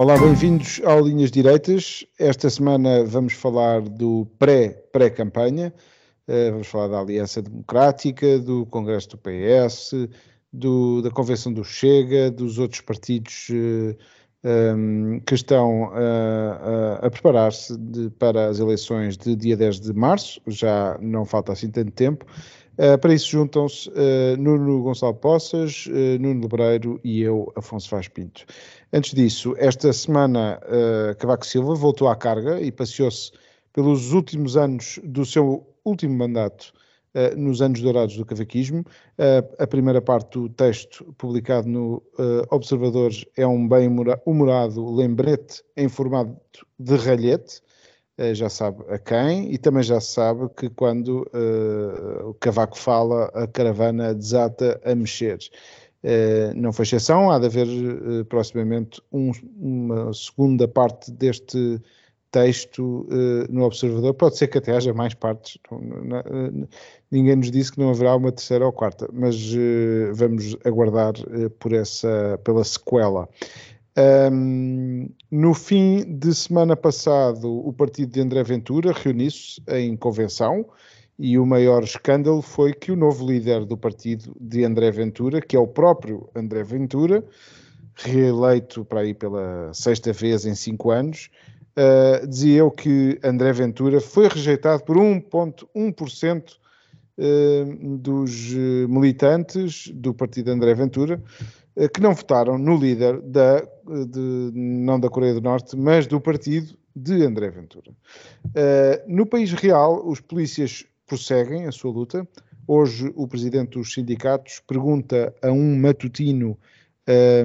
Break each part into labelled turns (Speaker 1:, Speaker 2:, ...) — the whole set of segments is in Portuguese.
Speaker 1: Olá, bem-vindos ao Linhas Direitas. Esta semana vamos falar do pré-pré-campanha, uh, vamos falar da Aliança Democrática, do Congresso do PS, do, da Convenção do Chega, dos outros partidos um, que estão uh, a preparar-se para as eleições de dia 10 de março, já não falta assim tanto tempo. Uh, para isso juntam-se uh, Nuno Gonçalo Poças, uh, Nuno Lebreiro e eu, Afonso Vaz Pinto. Antes disso, esta semana Cavaco Silva voltou à carga e passeou-se pelos últimos anos do seu último mandato nos anos dourados do cavaquismo. a primeira parte do texto publicado no Observador é um bem humorado lembrete em formato de ralhete, já sabe a quem, e também já sabe que quando uh, o cavaco fala, a caravana desata a mexer. Uh, não foi exceção, há de haver uh, proximamente um, uma segunda parte deste texto no Observador. Pode ser que até haja mais partes, não, não, ninguém nos disse que não haverá uma terceira ou quarta, mas vamos aguardar por essa, pela sequela. Um, no fim de semana passado, o partido de André Ventura reuniu-se em convenção e o maior escândalo foi que o novo líder do partido de André Ventura, que é o próprio André Ventura, reeleito para aí pela sexta vez em cinco anos, uh, dizia eu que André Ventura foi rejeitado por 1,1% uh, dos uh, militantes do partido André Ventura, que não votaram no líder da de, não da Coreia do Norte, mas do partido de André Ventura. No país real, os polícias prosseguem a sua luta. Hoje, o presidente dos sindicatos pergunta a um matutino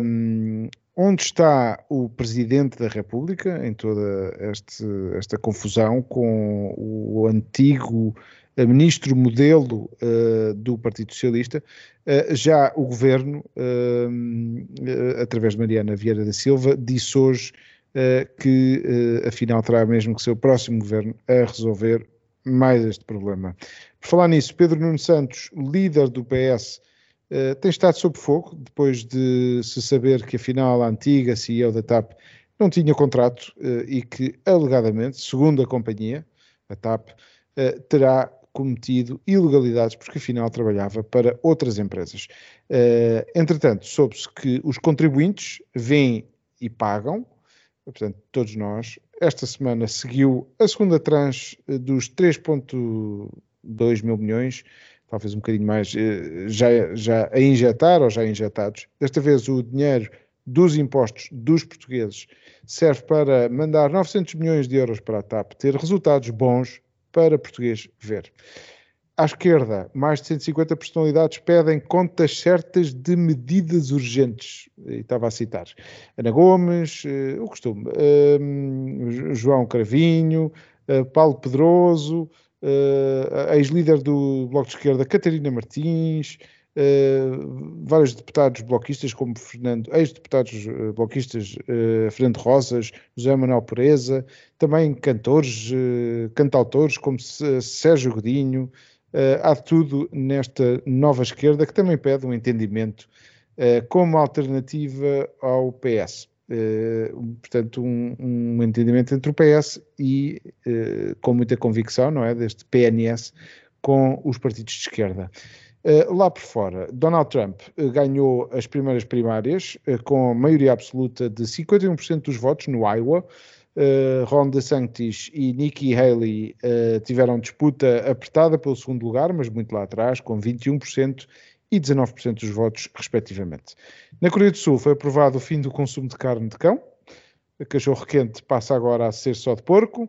Speaker 1: um, onde está o presidente da República em toda este, esta confusão com o antigo ministro modelo uh, do Partido Socialista, uh, já o governo, uh, através de Mariana Vieira da Silva, disse hoje que afinal terá mesmo que ser o próximo governo a resolver mais este problema. Por falar nisso, Pedro Nuno Santos, líder do PS, tem estado sob fogo depois de se saber que afinal a antiga CEO da TAP não tinha contrato e que alegadamente, segundo a companhia, a TAP, terá cometido ilegalidades, porque afinal trabalhava para outras empresas. Uh, entretanto, soube-se que os contribuintes vêm e pagam, portanto, todos nós. Esta semana seguiu a segunda tranche eh, dos 3,2 mil milhões, talvez um bocadinho mais, eh, já, já a injetar ou já injetados. Desta vez o dinheiro dos impostos dos portugueses serve para mandar 900 milhões de euros para a TAP ter resultados bons para português ver. À esquerda, mais de 150 personalidades pedem contas certas de medidas urgentes. E estava a citar Ana Gomes, uh, o costume, uh, João Cravinho, uh, Paulo Pedroso, uh, ex-líder do Bloco de Esquerda, Catarina Martins, vários deputados bloquistas, como Fernando, ex-deputados bloquistas, Fernando Rosas, José Manuel Pereza, também cantores, cantautores como Sérgio Godinho, há de tudo nesta nova esquerda que também pede um entendimento como alternativa ao PS. portanto, um, um, entendimento entre o PS e, com muita convicção, não é, deste PNS com os partidos de esquerda. Eh, lá por fora, Donald Trump uh, ganhou as primeiras primárias uh, com maioria absoluta de 51% dos votos no Iowa. Ron DeSantis e Nikki Haley tiveram disputa apertada pelo segundo lugar, mas muito lá atrás, com 21% e 19% dos votos, respectivamente. Na Coreia do Sul foi aprovado o fim do consumo de carne de cão. A cachorro quente passa agora a ser só de porco.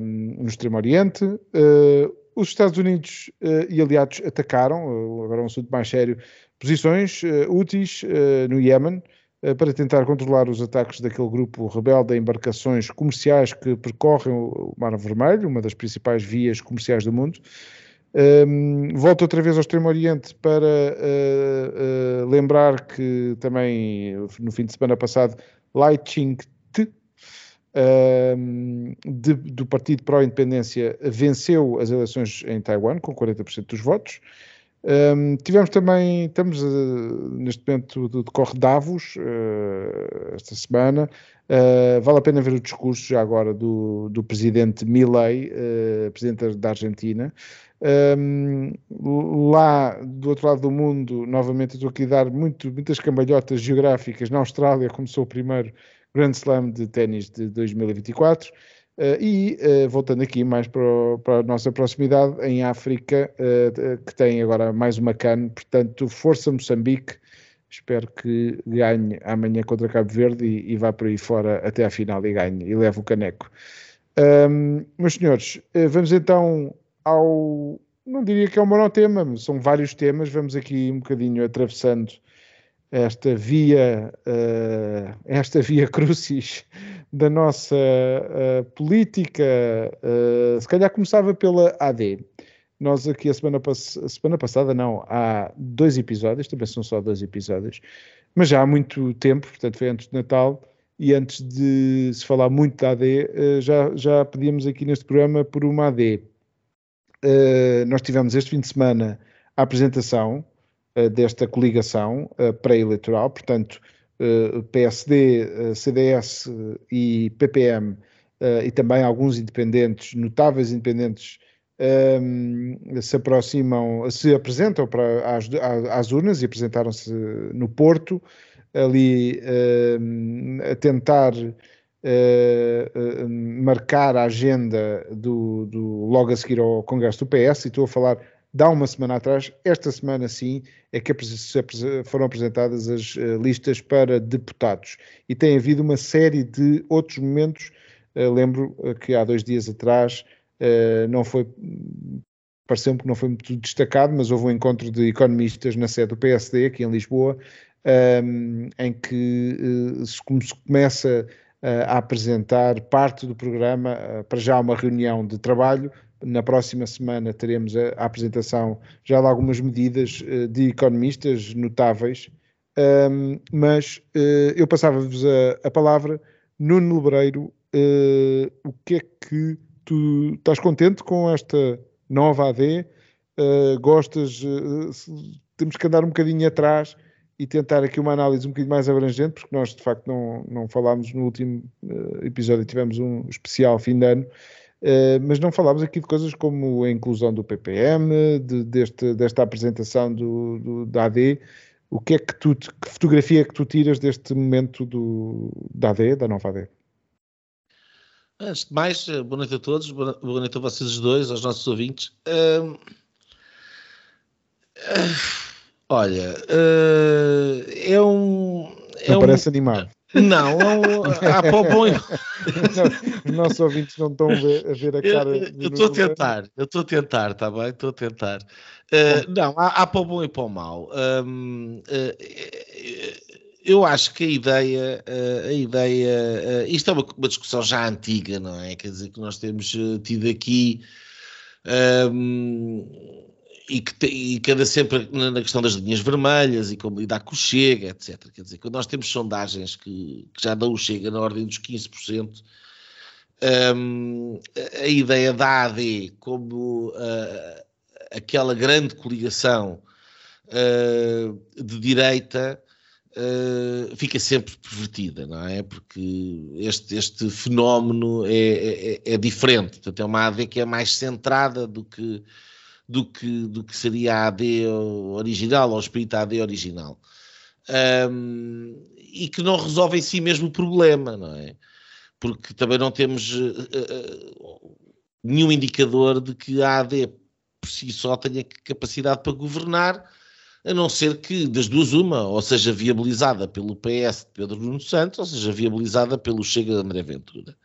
Speaker 1: no Extremo Oriente. Uh, os Estados Unidos uh, e aliados atacaram, uh, agora é um assunto mais sério, posições uh, úteis no Iémen, para tentar controlar os ataques daquele grupo rebelde a embarcações comerciais que percorrem o Mar Vermelho, uma das principais vias comerciais do mundo. Um, volto outra vez ao Extremo Oriente para uh, uh, lembrar que também no fim de semana passado Lai Ching-te um, do Partido Pró-Independência venceu as eleições em Taiwan com 40% dos votos. Um, tivemos também, estamos uh, neste momento decorre Davos esta semana. vale a pena ver o discurso já agora do, do presidente Milei, presidente da Argentina. Um, lá do outro lado do mundo, novamente estou aqui a dar muito, muitas cambalhotas geográficas. Na Austrália começou o primeiro Grand Slam de ténis de 2024. Uh, e uh, voltando aqui mais para, o, para, a nossa proximidade, em África, uh, que tem agora mais uma CAN, portanto, força Moçambique. Espero que ganhe amanhã contra Cabo Verde e, e vá por aí fora até à final e ganhe e leve o caneco. Um, meus senhores, vamos então ao. Não diria que é um monotema, são vários temas. Vamos aqui um bocadinho atravessando esta via, uh, esta via crucis da nossa uh, política. Uh, se calhar começava pela AD. Nós aqui a semana, pass semana passada, não, há dois episódios, também são só dois episódios, mas já há muito tempo, portanto foi antes de Natal, e antes de se falar muito da AD, já, já pedíamos aqui neste programa por uma AD nós tivemos este fim de semana a apresentação desta coligação uh, pré-eleitoral, portanto, PSD, CDS e PPM, e também alguns independentes, notáveis independentes, se aproximam, se apresentam para as, às urnas e apresentaram-se no Porto, ali a tentar marcar a agenda do, do, logo a seguir ao Congresso do PS, e estou a falar de há uma semana atrás, esta semana sim, é que foram apresentadas as uh, listas para deputados. E tem havido uma série de outros momentos. Uh, lembro que há dois dias atrás não foi. Pareceu-me que não foi muito destacado, mas houve um encontro de economistas na sede do PSD, aqui em Lisboa, um, em que se começa a apresentar parte do programa, para já uma reunião de trabalho. Na próxima semana teremos a, a apresentação já de algumas medidas eh, de economistas notáveis, um, mas uh, eu passava-vos a, a, palavra. Nuno Lebreiro, uh, o que é que tu estás contente com esta nova AD? Uh, gostas, temos que andar um bocadinho atrás e tentar aqui uma análise um bocadinho mais abrangente, porque nós de facto não, não falámos no último uh, episódio, tivemos um especial fim de ano, uh, mas não falámos aqui de coisas como a inclusão do PPM, de, deste, desta apresentação do, do, da AD. O que é que tu, que fotografia é que tu tiras deste momento do, da AD, da nova AD?
Speaker 2: Antes de mais, eh, boa noite a todos, boa noite a vocês dois, aos nossos ouvintes. Uh, uh Olha, é um.
Speaker 1: É não parece animado.
Speaker 2: Não, há para o bom e...
Speaker 1: Os nossos ouvintes não estão a ver, a, ver a cara.
Speaker 2: Eu estou a tentar, eu estou a tentar, está bem? Estou a tentar. Uh, não, há, há, para o bom e para o mau. Um, uh, eu acho que a ideia, a ideia, isto é uma, uma, discussão já antiga, não é? Quer dizer, que nós temos tido aqui. Um, e que, e anda sempre na questão das linhas vermelhas e como lidar com o Chega, etc. Quer dizer, quando nós temos sondagens que, que já dão o Chega na ordem dos 15%, um, a ideia da AD como uh, aquela grande coligação uh, de direita uh, fica sempre pervertida, não é? Porque este, este fenómeno é, é, é diferente, portanto é uma AD que é mais centrada do que do que, do que seria a AD original, ou o espírito AD original. Um, e que não resolve em si mesmo o problema, não é? Porque também não temos uh, nenhum indicador de que a AD por si só tenha capacidade para governar, a não ser que das duas uma, ou seja viabilizada pelo PS de Pedro Nuno Santos, ou seja viabilizada pelo Chega de André Ventura.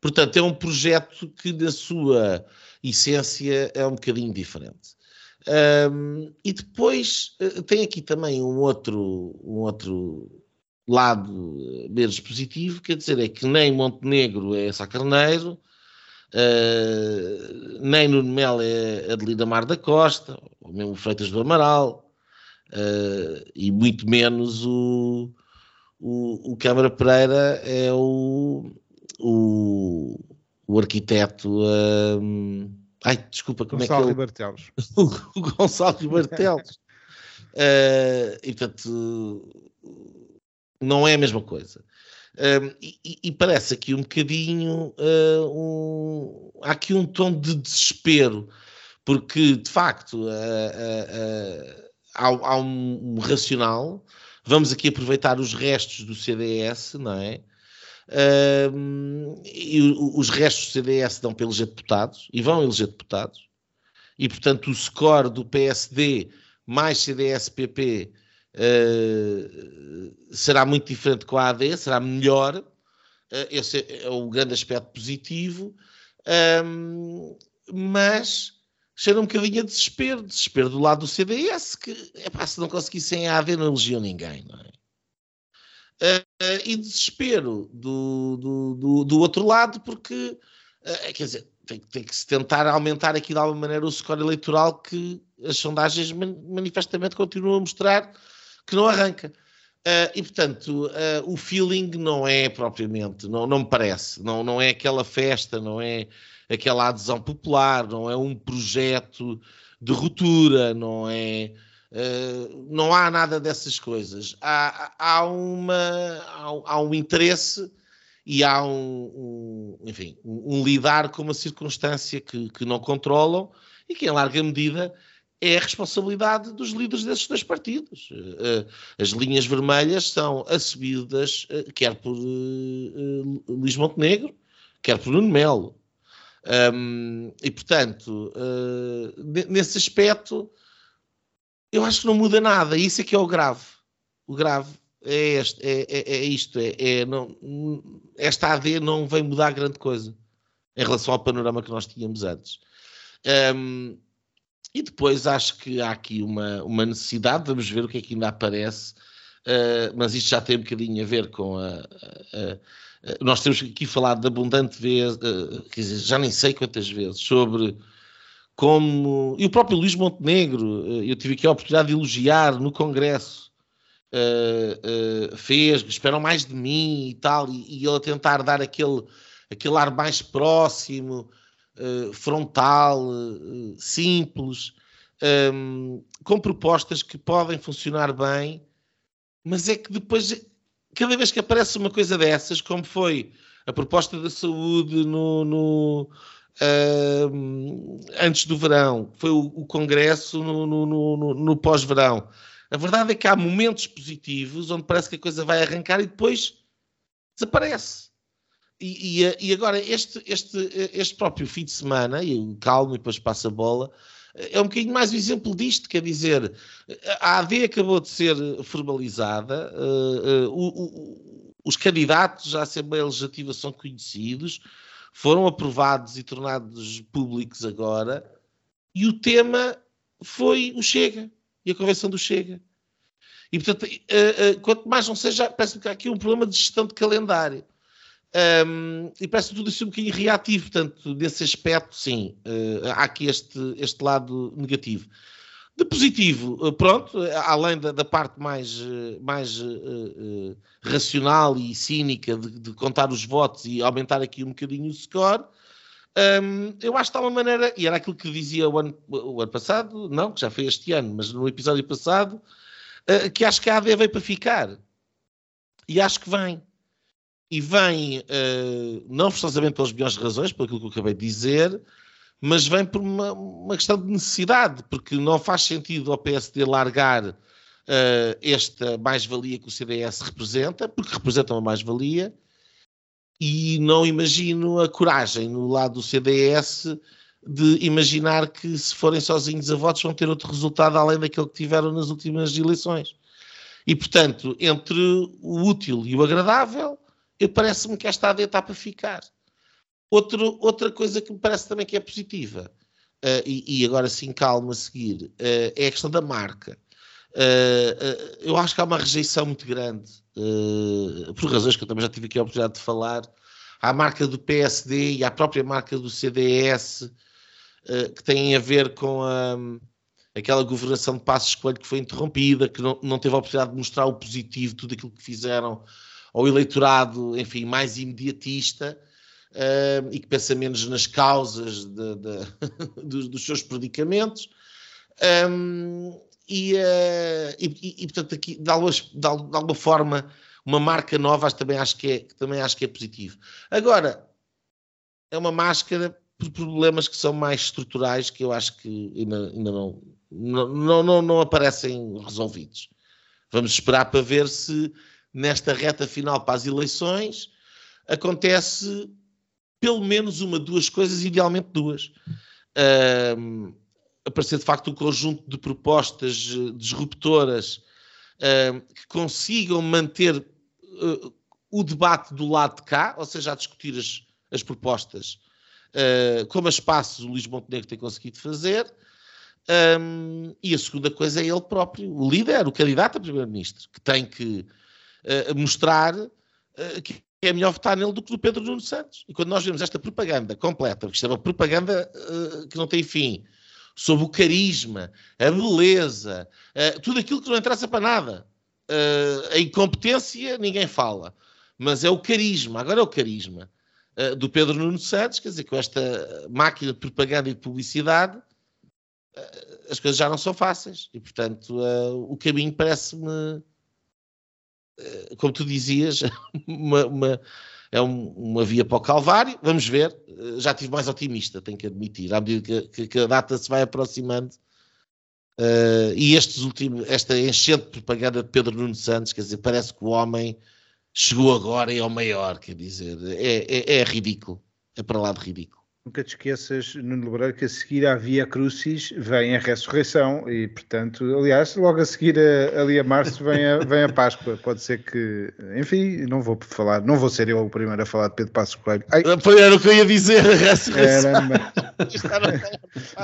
Speaker 2: Portanto, é um projeto que na sua essência é um bocadinho diferente. Um, e depois uh, tem aqui também um outro, um outro lado menos positivo, quer dizer, é que nem Montenegro é Sá Carneiro, uh, nem Nuno Melo é Adelina Mar da Costa, ou mesmo Freitas do Amaral, uh, e muito menos o, o, o Câmara Pereira é o, o, o arquiteto. Um, ai, desculpa, como
Speaker 1: Gonçalo
Speaker 2: é que
Speaker 1: é? Bartelos.
Speaker 2: o Gonçalo Bartelos. uh, e portanto, não é a mesma coisa. Um, e, e, parece aqui um bocadinho uh, um, há aqui um tom de desespero, porque de facto uh, há, há um, racional. Vamos aqui aproveitar os restos do CDS, não é? E os restos do CDS dão para eleger deputados e vão eleger deputados, e portanto o score do PSD mais CDS-PP uh, será muito diferente com a AD, será melhor. Uh, esse é o grande aspecto positivo, um, mas cheira um bocadinho a desespero, desespero do lado do CDS, que epá, se não conseguissem a AD não elegiam ninguém, não é? Uh, e desespero do, do, do, do, outro lado, porque, uh, quer dizer, tem, tem, que se tentar aumentar aqui de alguma maneira o score eleitoral que as sondagens manifestamente continuam a mostrar que não arranca. Uh, e portanto, uh, o feeling não é propriamente, não, não me parece, não, não é aquela festa, não é aquela adesão popular, não é um projeto de ruptura, não é. Uh, não há nada dessas coisas. Há, há, uma, há, há um interesse e há um, um enfim, um, lidar com uma circunstância que, que não controlam e que, em larga medida, é a responsabilidade dos líderes desses dois partidos. Eh, as linhas vermelhas são assumidas eh, quer por Luís Montenegro, quer por Nuno Melo. Um, e, portanto, nesse aspecto, eu acho que não muda nada. Isso é que é o grave. O grave é, este, é, é, é isto. É, é, não, esta AD não vem mudar grande coisa em relação ao panorama que nós tínhamos antes. Um, e depois acho que há aqui uma, uma necessidade, vamos ver o que é que ainda aparece, uh, mas isto já tem um bocadinho a ver com a. a, a nós temos aqui falado de abundante vez, uh, quer dizer, já nem sei quantas vezes, sobre como. E o próprio Luís Montenegro, uh, eu tive aqui a oportunidade de elogiar no Congresso, fez, esperam mais de mim e tal, e, e ele a tentar dar aquele, aquele ar mais próximo eh, frontal, uh, simples, um, ehm, com propostas que podem funcionar bem, mas é que depois, cada vez que aparece uma coisa dessas, como foi a proposta da saúde no, no uh, antes do verão, foi o, o Congresso no, no, no pós-verão. A verdade é que há momentos positivos onde parece que a coisa vai arrancar e depois desaparece. E, e, e, agora, este, este, este próprio fim de semana, e calmo e depois passa a bola, é um bocadinho mais um exemplo disto, quer dizer, a AD acabou de ser formalizada, uh, uh, o, o, os candidatos à Assembleia Legislativa são conhecidos, foram aprovados e tornados públicos agora, e o tema foi o Chega, e a convenção do Chega. E, portanto, uh, quanto mais não seja, parece que há aqui um problema de gestão de calendário. Um, e parece tudo assim um bocadinho reativo, portanto, nesse aspecto, sim, uh, há aqui este, este lado negativo. De positivo, uh, pronto, além da, da parte mais, uh, mais racional e cínica de, de, contar os votos e aumentar aqui um bocadinho o score, um, eu acho que está uma maneira, e era aquilo que dizia o ano, o ano passado, não, que já foi este ano, mas no episódio passado, que acho que a AD veio para ficar. E acho que vem e vem, uh, não forçosamente pelas melhores razões, pelo que eu acabei de dizer, mas vem por uma, uma, questão de necessidade, porque não faz sentido ao PSD largar uh, esta mais-valia que o CDS representa, porque representa uma mais-valia, e não imagino a coragem no lado do CDS de imaginar que se forem sozinhos a votos vão ter outro resultado além daquele que tiveram nas últimas eleições. E, portanto, entre o útil e o agradável, parece-me que esta AD está para ficar. Outro, outra coisa que me parece também que é positiva, uh, e, e, agora sim calmo a seguir, uh, é a questão da marca. Uh, eu acho que há uma rejeição muito grande, por razões que eu também já tive aqui a oportunidade de falar, à marca do PSD e à própria marca do CDS, que têm a ver com a, aquela governação de Passos Coelho que foi interrompida, que não, não teve a oportunidade de mostrar o positivo, tudo aquilo que fizeram ao eleitorado, enfim, mais imediatista. E que pensa menos nas causas de, de, dos, dos, seus predicamentos. Um, e, uh, e, e, portanto aqui de alguma, de alguma, forma uma marca nova também acho que é, também acho que é positivo. Agora, é uma máscara por problemas que são mais estruturais que eu acho que ainda, ainda não, não, não, não aparecem resolvidos. Vamos esperar para ver se nesta reta final para as eleições acontece pelo menos uma, duas coisas, idealmente duas. Um, aparecer de facto um conjunto de propostas eh, disruptoras uh, que consigam manter uh, o debate do lado de cá, ou seja, a discutir as, as propostas, uh, como a espaços o Luís Montenegro tem conseguido fazer. Um, e a segunda coisa é ele próprio, o líder, o candidato a primeiro-ministro, que tem que mostrar que é melhor votar nele do que no Pedro Nuno Santos. E quando nós vemos esta propaganda completa, porque isto é uma propaganda que não tem fim, sobre o carisma, a beleza, uh, tudo aquilo que não interessa para nada. Uh, a incompetência, ninguém fala. Mas é o carisma, agora é o carisma uh, do Pedro Nuno Santos, quer dizer, com esta máquina de propaganda e de publicidade, as coisas já não são fáceis. E, portanto, o caminho parece-me, como tu dizias, uma, uma é um, uma via para o Calvário. Vamos ver. Eh, já estive mais otimista, tenho que admitir, à medida que, que a data se vai aproximando. Uh, e estes últimos, esta enchente de propaganda de Pedro Nuno Santos, quer dizer, parece que o homem chegou agora e é o maior, quer dizer, é, é, é ridículo. É para lá de ridículo.
Speaker 1: Nunca te esqueças, Nuno Lebreiro, que a seguir à Via Crucis vem a ressurreição e, portanto, aliás, logo a seguir a, ali a março vem a, vem a Páscoa. Pode ser que, enfim, não vou falar, não vou ser eu o primeiro a falar de Pedro Passos Coelho.
Speaker 2: Ai, era o que eu ia dizer, a ressurreição.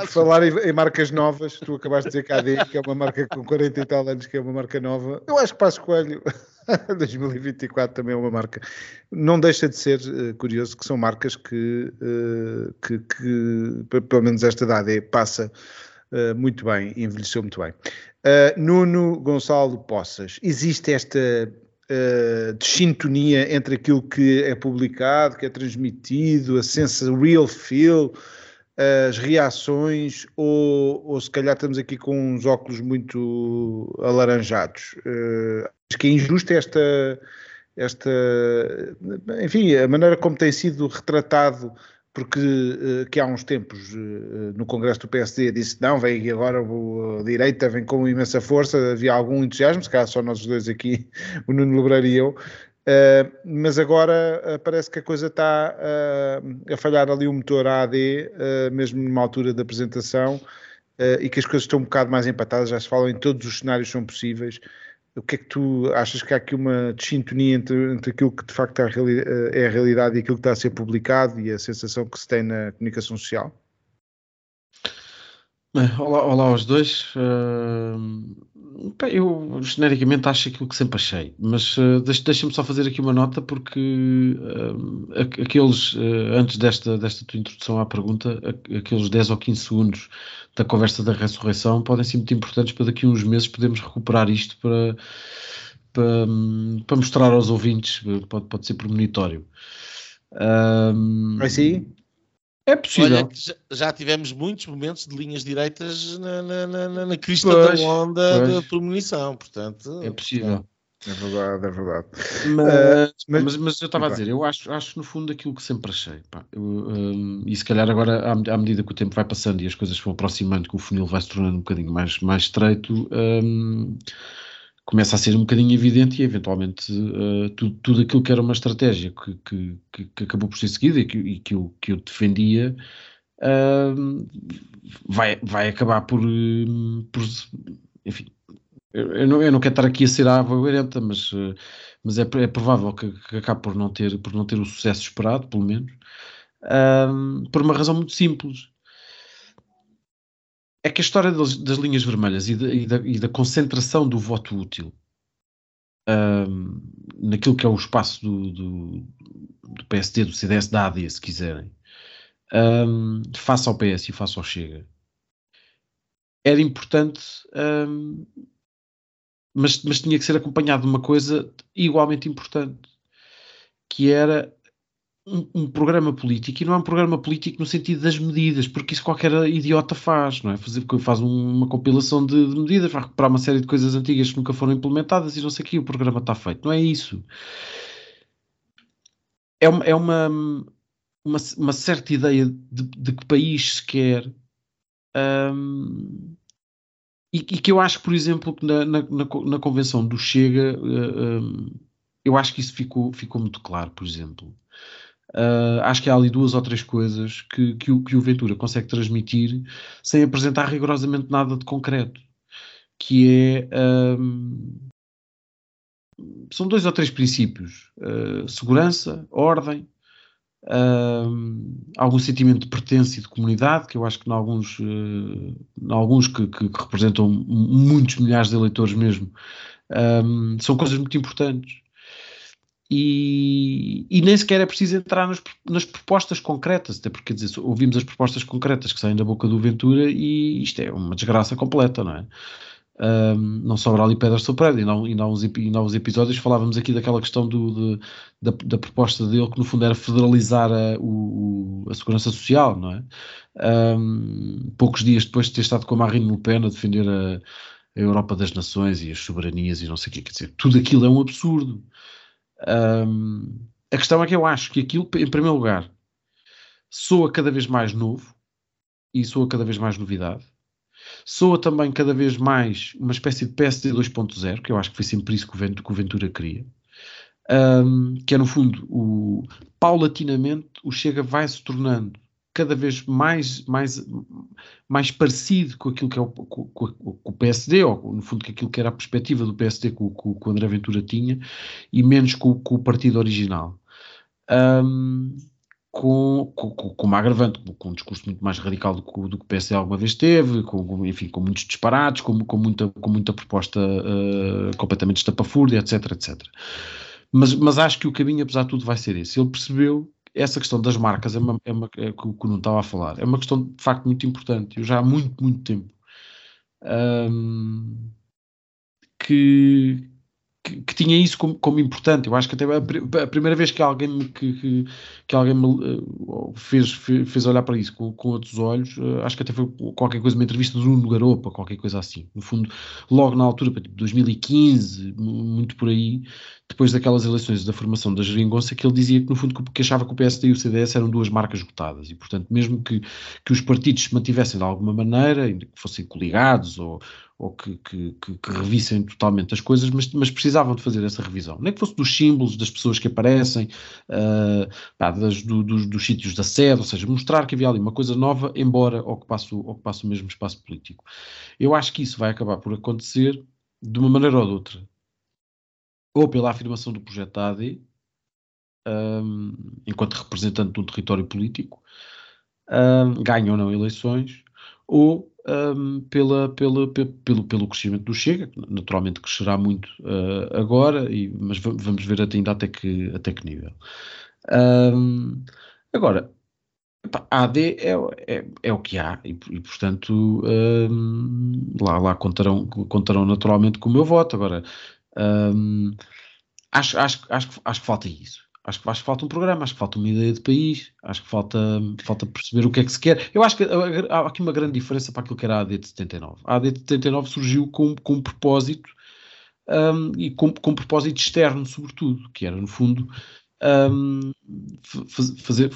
Speaker 1: falar em, em, marcas novas, tu acabaste de dizer que a AD, que é uma marca com 40 e tal anos, que é uma marca nova. Eu acho que Passos Coelho 2024 também é uma marca. Não deixa de ser uh, curioso que são marcas que, uh, que, que, pelo menos esta idade passa uh, muito bem, envelheceu muito bem. Nuno Gonçalo Poças, existe esta uh, desintonia entre aquilo que é publicado, que é transmitido, a sense real feel, as reações, ou, ou se calhar estamos aqui com uns óculos muito alaranjados. Que é injusto esta, esta, enfim, a maneira como tem sido retratado, porque uh, que há uns tempos uh, no Congresso do PSD disse não, vem agora a direita, vem com imensa força, havia algum entusiasmo, se calhar só nós dois aqui, o Nuno Lebreiro e eu, Uh, mas agora uh, parece que a coisa está uh, a falhar ali o motor AD, mesmo numa altura da apresentação, e que as coisas estão um bocado mais empatadas, já se falam em todos os cenários são possíveis. O que é que tu achas que há aqui uma desintonia entre, entre aquilo que de facto é a, é a realidade e aquilo que está a ser publicado e a sensação que se tem na comunicação social?
Speaker 3: Olá, olá aos dois. Uh, eu genericamente acho aquilo que sempre achei, mas uh, deixa-me só fazer aqui uma nota porque uh, aqueles, antes desta, desta tua introdução à pergunta, aqueles 10 ou 15 segundos da conversa da ressurreição podem ser muito importantes para daqui a uns meses podermos recuperar isto para, para, para mostrar aos ouvintes, pode, pode ser premonitório.
Speaker 1: Um, Vai sim?
Speaker 2: É possível. Olha, já, já, tivemos muitos momentos de linhas direitas na, na, na, na crista pois, da onda pois. da premonição, portanto.
Speaker 3: É possível.
Speaker 1: É verdade, é verdade.
Speaker 3: Mas, uh, mas, mas, mas, eu estava a dizer, eu acho, acho no fundo aquilo que sempre achei. Pá, eu, um, e se calhar agora, à, à, medida que o tempo vai passando e as coisas vão aproximando, que o funil vai se tornando um bocadinho mais, mais estreito, um, começa a ser um bocadinho evidente e eventualmente uh, tudo, tudo aquilo que era uma estratégia que, que, que, acabou por ser seguida e que, e que, eu, eu defendia uh, vai, vai acabar por, por enfim, eu não, eu não quero estar aqui a ser avoirenta, mas, uh, mas é, é provável que, que acabe por não, ter, por não ter o sucesso esperado, pelo menos, por uma razão muito simples é que a história das, das linhas vermelhas e, de, e, da, e, da, concentração do voto útil um, naquilo que é o espaço do, do, do, PSD, do CDS, da AD, se quiserem, um, face ao PS e face ao Chega, era importante, um, mas, mas tinha que ser acompanhado de uma coisa igualmente importante, que era um, um, programa político, e não é um programa político no sentido das medidas, porque isso qualquer idiota faz, não é? Fazer, faz uma compilação de, de, medidas, vai recuperar uma série de coisas antigas que nunca foram implementadas e não sei o que, o programa está feito. Não é isso. É uma, é uma, uma, uma certa ideia de, de, que país se quer. Um, e, e, que eu acho que, por exemplo, na, na, na, na convenção do Chega, uh, um, eu acho que isso ficou, ficou muito claro, por exemplo. Uh, acho que há ali duas ou três coisas que, que, o, que o Ventura consegue transmitir sem apresentar rigorosamente nada de concreto. Que é. Um, são dois ou três princípios: uh, segurança, ordem, um, algum sentimento de pertença e de comunidade, que eu acho que em alguns, uh, alguns que, que, que, representam muitos milhares de eleitores mesmo, um, são coisas muito importantes e, e, nem sequer é preciso entrar nas, nas, propostas concretas, até porque dizer, ouvimos as propostas concretas que saem da boca do Ventura e isto é uma desgraça completa, não é? Um, não sobra ali pedras sobre prédio, e em novos episódios falávamos aqui daquela questão do, de, da, da, proposta dele, que no fundo era federalizar a, o, a segurança social, não é? Um, poucos dias depois de ter estado com a Marine Le Pen a defender a, a Europa das Nações e as soberanias e não sei o quê, quer dizer, tudo aquilo é um absurdo. Um, a questão é que eu acho que aquilo, em primeiro lugar, soa cada vez mais novo e soa cada vez mais novidade. Soa também cada vez mais uma espécie de PSD 2.0, que eu acho que foi sempre isso que o Ventura queria. Um, que é no fundo o paulatinamente o Chega vai se tornando cada vez mais, mais, mais parecido com aquilo que é o, com, com, com o PSD, ou no fundo com aquilo que era a perspectiva do PSD que, o André Ventura tinha, e menos com, com o partido original. Um, com, com, com uma agravante, com um discurso muito mais radical do que, do que o PSD alguma vez teve, com, enfim, com muitos disparates, com, com, muita, com muita proposta uh, completamente estapafúrdia, etc, etc. Mas, mas acho que o caminho, apesar de tudo, vai ser esse. Ele percebeu essa questão das marcas é, uma, é, uma, é que o não estava a falar, é uma questão de facto muito importante. Eu já há muito, muito tempo um, que, que, que, tinha isso como, como, importante. Eu acho que até a, a primeira vez que alguém me, que, que, que alguém me uh, fez, fez, olhar para isso com, com outros olhos, uh, acho que até foi qualquer coisa, uma entrevista do Nuno Garopa, qualquer coisa assim. No fundo, logo na altura, tipo 2015, muito por aí, depois daquelas eleições da formação da Geringonça, que ele dizia que no fundo que achava que o PSD e o CDS eram duas marcas esgotadas e portanto mesmo que, que os partidos se mantivessem de alguma maneira, que fossem coligados ou, ou que, que, que, que revissem totalmente as coisas, mas, mas, precisavam de fazer essa revisão. Nem que fosse dos símbolos, das pessoas que aparecem, uh, pá, das, do, dos, dos sítios da sede, ou seja, mostrar que havia ali uma coisa nova, embora ocupasse, ocupasse o mesmo espaço político. Eu acho que isso vai acabar por acontecer de uma maneira ou de outra ou pela afirmação do projeto AD, um, enquanto representante de um território político, um, ganha ou não eleições, ou um, pela, pela, pelo, pelo crescimento do Chega, que naturalmente crescerá muito uh, agora, e, mas vamos ver ainda até que, até que nível. agora, a AD é, é, é, o que há e, e portanto lá, lá contarão, contarão naturalmente com o meu voto. Agora, um, acho, acho, acho, acho que falta isso. Acho que, acho que falta um programa, acho que falta uma ideia de país, acho que falta, falta perceber o que é que se quer. Eu acho que há aqui uma grande diferença para aquilo que era a AD de 79. A AD de 79 surgiu com, com um propósito um, e com, com um propósito externo, sobretudo, que era, no fundo, um, fazer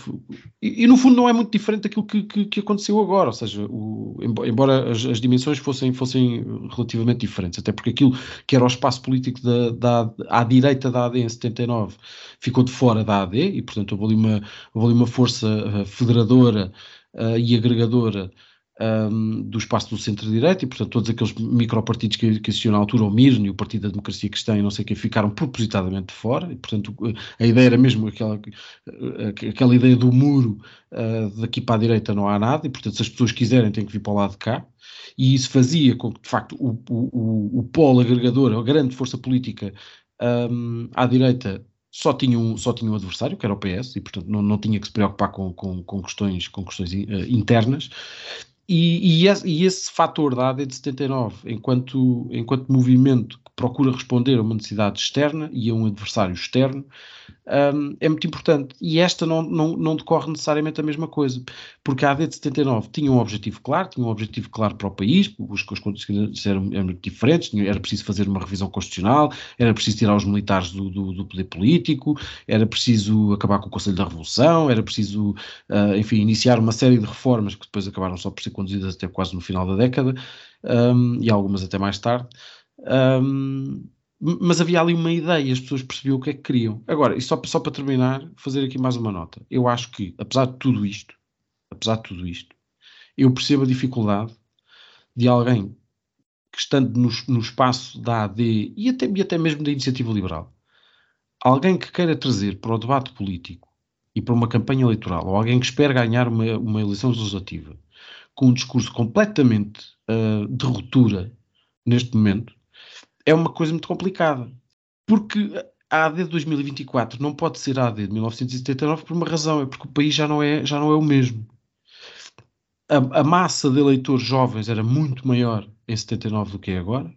Speaker 3: e, e, no fundo não é muito diferente daquilo que, que, que aconteceu agora, ou seja, o, embora as, as, dimensões fossem, fossem relativamente diferentes, até porque aquilo que era o espaço político da, da, à direita da AD em 79 ficou de fora da AD e portanto houve ali uma, houve ali uma força uh, federadora uh, e agregadora um, do espaço do centro-direita e, portanto, todos aqueles micropartidos que, que existiam na altura, o MIRN e o Partido da Democracia Cristã e não sei o que, ficaram propositadamente de fora e, portanto, a ideia era mesmo aquela, aquela ideia do muro uh, daqui para a direita não há nada e, portanto, se as pessoas quiserem têm que vir para o lado de cá e isso fazia com que, de facto, o, o, o polo agregador, a grande força política um, à direita só tinha, um, só tinha um adversário, que era o PS, e portanto não, não tinha que se preocupar com, com, com questões, com questões uh, internas. E, e, esse, e, esse, fator da AD de 79, enquanto, enquanto movimento que procura responder a uma necessidade externa e a um adversário externo, um, é muito importante. E esta não, não, não, decorre necessariamente a mesma coisa, porque a AD de 79 tinha um objetivo claro, tinha um objetivo claro para o país, os, os condições eram, eram muito diferentes, tinha, era preciso fazer uma revisão constitucional, era preciso tirar os militares do, do, do, poder político, era preciso acabar com o Conselho da Revolução, era preciso, uh, enfim, iniciar uma série de reformas que depois acabaram só por ser conduzidas até quase no final da década, um, e algumas até mais tarde. Um, mas havia ali uma ideia, as pessoas percebiam o que é que queriam. Agora, e só, só para terminar, fazer aqui mais uma nota. Eu acho que, apesar de tudo isto, apesar de tudo isto, eu percebo a dificuldade de alguém que estando no, no espaço da AD e até, e até mesmo da iniciativa liberal, alguém que queira trazer para o debate político e para uma campanha eleitoral, ou alguém que espera ganhar uma, uma eleição legislativa com um discurso completamente uh, de ruptura neste momento, é uma coisa muito complicada. Porque a AD de 2024 não pode ser a AD de 1979 por uma razão, é porque o país já não é, já não é o mesmo. A, a massa de eleitores jovens era muito maior em 79 do que é agora.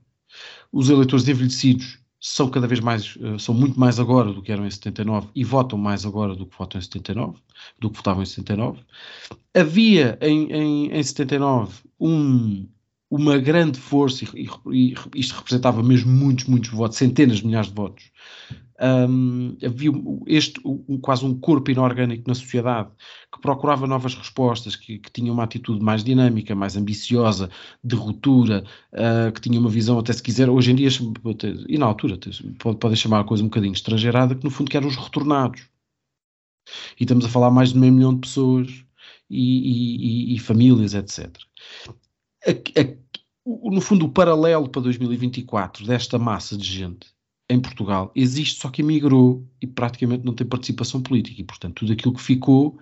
Speaker 3: Os eleitores envelhecidos são cada vez mais, eh, são muito mais agora do que eram em 79 e votam mais agora do que votam em 79, do que votavam em 79. Havia em, em, em 79 um, uma grande força, e, e, isto representava mesmo muitos, muitos votos, centenas de milhares de votos. Um, havia este, um, quase um corpo inorgânico na sociedade que procurava novas respostas, que, que tinha uma atitude mais dinâmica, mais ambiciosa, de ruptura, uh, que tinha uma visão, até se quiser, hoje em dia, e na altura, pode, podem chamar a coisa um bocadinho estrangeirada, que no fundo que eram os retornados. E estamos a falar mais de meio milhão de pessoas e, e, e famílias, etc. A, a, no fundo, o paralelo para 2024 desta massa de gente em Portugal existe, só que emigrou e praticamente não tem participação política. E, portanto, tudo aquilo que ficou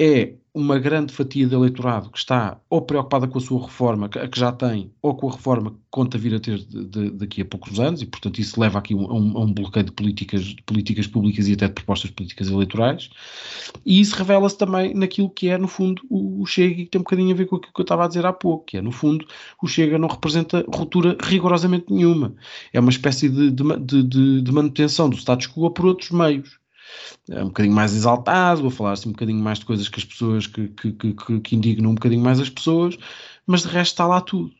Speaker 3: é uma grande fatia do eleitorado que está ou preocupada com a sua reforma, a que já tem, ou com a reforma que conta vir a ter de, de, daqui a poucos anos, e portanto isso leva aqui a um, a um bloqueio de políticas, de políticas públicas e até de propostas políticas eleitorais, e isso revela-se também naquilo que é, no fundo, o, o Chega, e que tem um bocadinho a ver com aquilo que eu estava a dizer há pouco, que é, no fundo, o Chega não representa ruptura rigorosamente nenhuma. É uma espécie de, de, de manutenção do status quo por outros meios um bocadinho mais exaltado, vou falar assim um bocadinho mais de coisas que as pessoas que, que, que, que indignam um bocadinho mais as pessoas, mas de resto está lá tudo.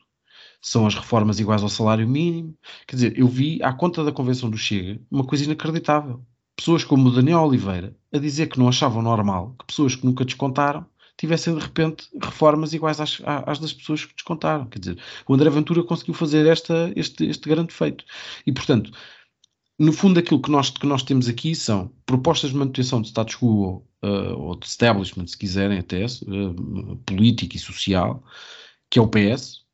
Speaker 3: São as reformas iguais ao salário mínimo. Quer dizer, eu vi à conta da convenção do Chega uma coisa inacreditável. Pessoas como o Daniel Oliveira a dizer que não achavam normal que pessoas que nunca descontaram tivessem de repente reformas iguais às, às, das pessoas que descontaram. Quer dizer, o André Ventura conseguiu fazer esta, este, este grande feito. E, portanto, no fundo, aquilo que nós, que nós temos aqui são propostas de manutenção de status quo uh, ou de establishment, se quiserem, até uh, político e social, que é o PS,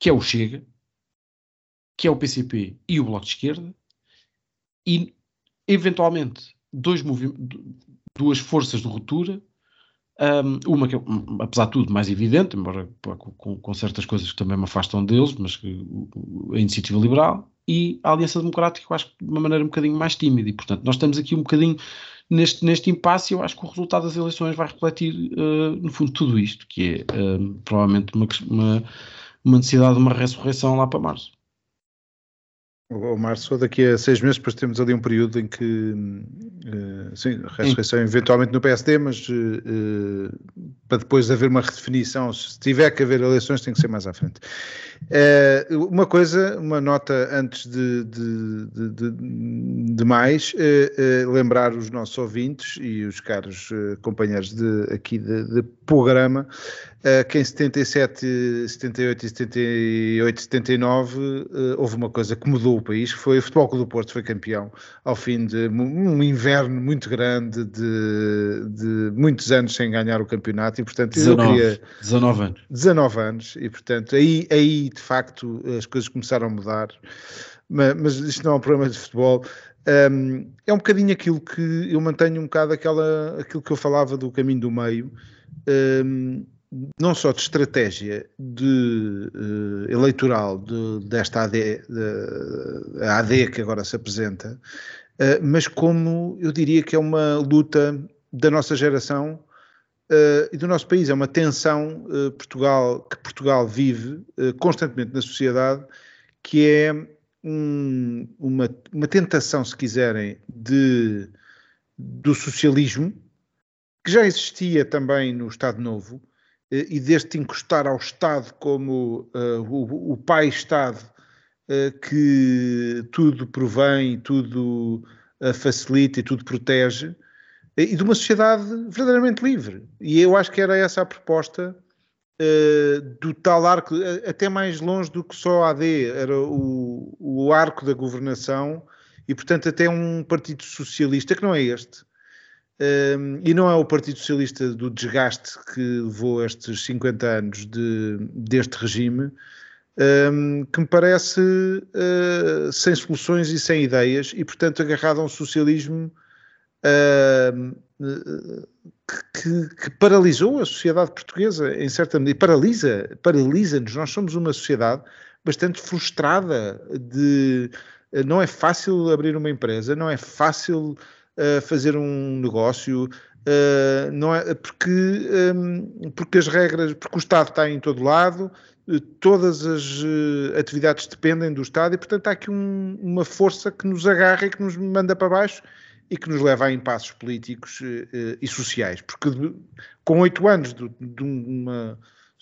Speaker 3: que é o Chega, que é o PCP e o Bloco de Esquerda, e eventualmente dois duas forças de ruptura, um, uma que é, apesar de tudo, mais evidente, embora com, com, certas coisas que também me afastam deles, mas que, a iniciativa liberal, e a Aliança Democrática, eu acho de uma maneira um bocadinho mais tímida. E, portanto, nós estamos aqui um bocadinho neste, neste impasse. Eu acho que o resultado das eleições vai refletir, uh, no fundo, tudo isto, que é uh, provavelmente uma, uma, uma necessidade de uma ressurreição lá para março.
Speaker 1: O março, daqui a seis meses, depois temos ali um período em que, uh, sim, ressurreição eventualmente no PSD, mas uh, para depois haver uma redefinição, se tiver que haver eleições, tem que ser mais à frente. Uh, uma coisa, uma nota antes de, de, de, de mais, lembrar os nossos ouvintes e os caros companheiros de, aqui de, programa que em 77, 78 e 78, 79 uh, houve uma coisa que mudou o país, que foi o Futebol Clube do Porto foi campeão ao fim de um inverno muito grande de, de muitos anos sem ganhar o campeonato e portanto
Speaker 3: 19, eu queria 19 anos.
Speaker 1: 19 anos e portanto aí, aí de facto as coisas começaram a mudar. Mas, mas isto não é um problema de futebol. Um, é um bocadinho aquilo que eu mantenho um bocado aquela, aquilo que eu falava do caminho do meio, um, não só de estratégia de, uh, eleitoral de, desta AD, de, AD que agora se apresenta, uh, mas como eu diria que é uma luta da nossa geração uh, e do nosso país, é uma tensão Portugal, que Portugal vive constantemente na sociedade, que é um, uma, uma tentação, se quiserem, de, do socialismo, que já existia também no Estado Novo, e deste encostar ao Estado como uh, o, o pai-Estado uh, que tudo provém, tudo uh, facilita e tudo protege, e de uma sociedade verdadeiramente livre. E eu acho que era essa a proposta do tal arco, até mais longe do que só a AD, era o, o arco da governação e, portanto, até um Partido Socialista, que não é este, um, e não é o Partido Socialista do desgaste que levou estes 50 anos de, deste regime, um, que me parece uh, sem soluções e sem ideias, e portanto agarrado a um socialismo uh, que, que, paralisou a sociedade portuguesa em certa medida, paralisa, paralisa-nos. Nós somos uma sociedade bastante frustrada de não é fácil abrir uma empresa, não é fácil fazer um negócio, uh, não é? Porque, um, porque as regras, porque o Estado está em todo lado, todas as uh, atividades dependem do Estado e portanto há aqui um, uma força que nos agarra e que nos manda para baixo e que nos leva a impassos políticos e sociais, porque de, com oito anos de, de uma,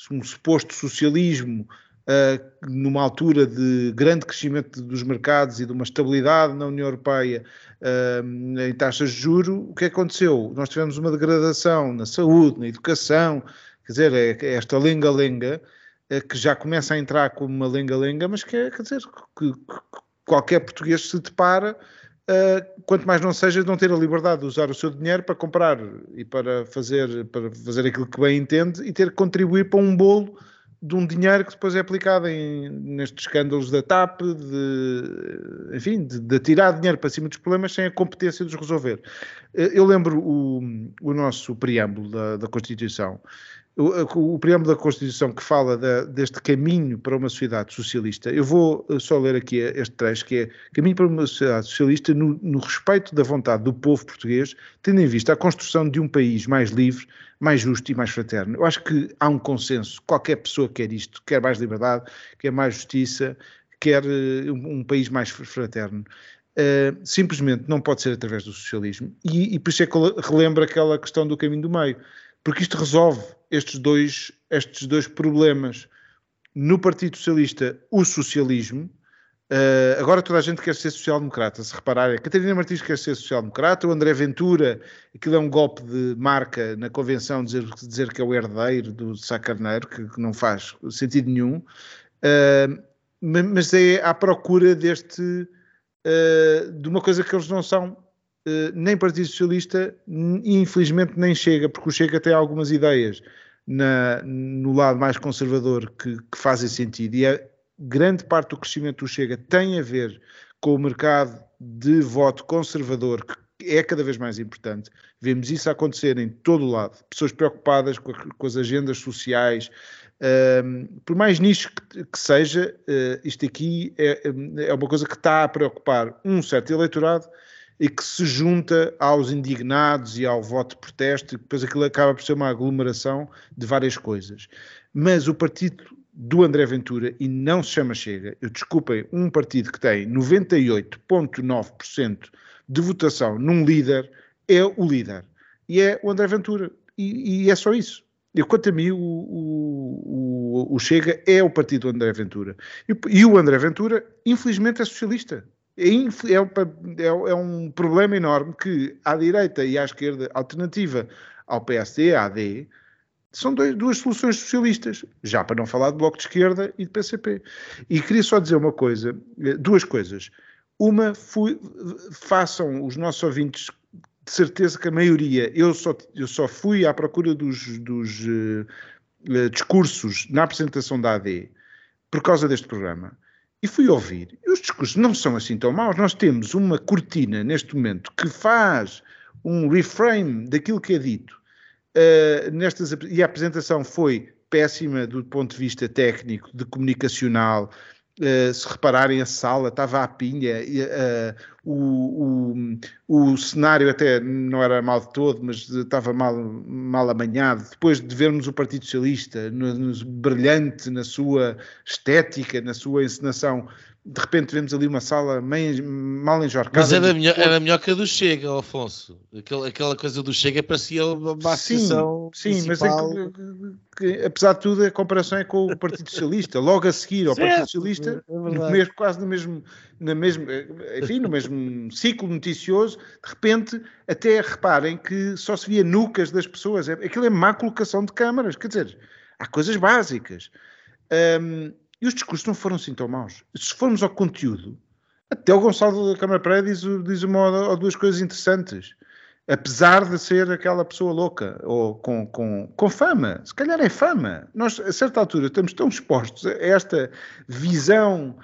Speaker 1: um suposto socialismo uh, numa altura de grande crescimento dos mercados e de uma estabilidade na União Europeia uh, em taxas de juro, o que aconteceu? Nós tivemos uma degradação na saúde, na educação, quer dizer, é, é esta lenga-lenga que já começa a entrar como uma lenga-lenga, mas que é, quer dizer, que, que qualquer português se depara Uh, quanto mais não seja de não ter a liberdade de usar o seu dinheiro para comprar e para fazer, para fazer aquilo que bem entende e ter que contribuir para um bolo de um dinheiro que depois é aplicado em, nestes escândalos da TAP, de, enfim, de, de tirar dinheiro para cima dos problemas sem a competência de os resolver. Uh, eu lembro o, o nosso preâmbulo da, da Constituição o, o preâmbulo da Constituição que fala da, deste caminho para uma sociedade socialista, eu vou eh, só ler aqui este trecho, que é caminho para uma sociedade socialista no, no, respeito da vontade do povo português, tendo em vista a construção de um país mais livre, mais justo e mais fraterno. Eu acho que há um consenso, qualquer pessoa quer isto, quer mais liberdade, quer mais justiça, quer uh, um, um, país mais fraterno. Uh, simplesmente não pode ser através do socialismo. E, e por isso é que relembra aquela questão do caminho do meio porque isto resolve estes dois, estes dois problemas. No Partido Socialista, o socialismo. Uh, agora toda a gente quer ser social-democrata. Se reparar, a Catarina Martins quer ser social-democrata, o André Ventura, aquilo é um golpe de marca na convenção, dizer, dizer que é o herdeiro do Sacarneiro, que, que não faz sentido nenhum. Uh, mas é à procura deste, uh, de uma coisa que eles não são, nem Partido Socialista, infelizmente nem Chega, porque o Chega tem algumas ideias na, no lado mais conservador que, que fazem sentido e a grande parte do crescimento do Chega tem a ver com o mercado de voto conservador, que é cada vez mais importante. Vemos isso acontecer em todo o lado. Pessoas preocupadas com, a, com as agendas sociais. Um, por mais nicho que, que seja, uh, isto aqui é, é uma coisa que está a preocupar um certo eleitorado e que se junta aos indignados e ao voto de protesto, e depois aquilo acaba por ser uma aglomeração de várias coisas. Mas o partido do André Ventura, e não se chama Chega, eu desculpem, um partido que tem 98,9% de votação num líder, é o líder. E é o André Ventura. E, e é só isso. Eu, quanto a mim, o, o, o, Chega é o partido do André Ventura. E, e o André Ventura, infelizmente, é socialista. É, é, é, é, um problema enorme que à direita e à esquerda, alternativa ao PSD, à AD, São dois, duas soluções socialistas, já para não falar de Bloco de Esquerda e de PCP. E queria só dizer uma coisa, duas coisas. Uma, fui, façam os nossos ouvintes de certeza que a maioria, eu só, eu só fui à procura dos, dos uh, discursos na apresentação da AD por causa deste programa e fui ouvir. E os discursos não são assim tão maus. Nós temos uma cortina neste momento que faz um reframe daquilo que é dito. Uh, nestas, e a apresentação foi péssima do ponto de vista técnico, de comunicacional, Uh, se repararem, a sala estava à pinha, uh, o, o, o, cenário até não era mal de todo, mas estava mal, mal amanhado. Depois de vermos o Partido Socialista no, no, brilhante na sua estética, na sua encenação, de repente vemos ali uma sala meio, mal enjorcada.
Speaker 2: Mas era melhor, era melhor que a do Chega, Alfonso. Aquela, aquela coisa do Chega parecia uma associação
Speaker 1: Sim, sim mas é que, que, apesar de tudo a comparação é com o Partido Socialista. Logo a seguir ao certo, Partido Socialista, é mesmo, quase no mesmo, na mesmo, enfim, no mesmo ciclo noticioso, de repente até reparem que só se via nucas das pessoas. Aquilo é má colocação de câmaras. Quer dizer, há coisas básicas. Um, e os discursos não foram assim tão maus. Se formos ao conteúdo, até o Gonçalo da Câmara Praia diz, diz uma ou duas coisas interessantes. Apesar de ser aquela pessoa louca, ou com, com, com fama, se calhar é fama. Nós, a certa altura, estamos tão expostos a esta visão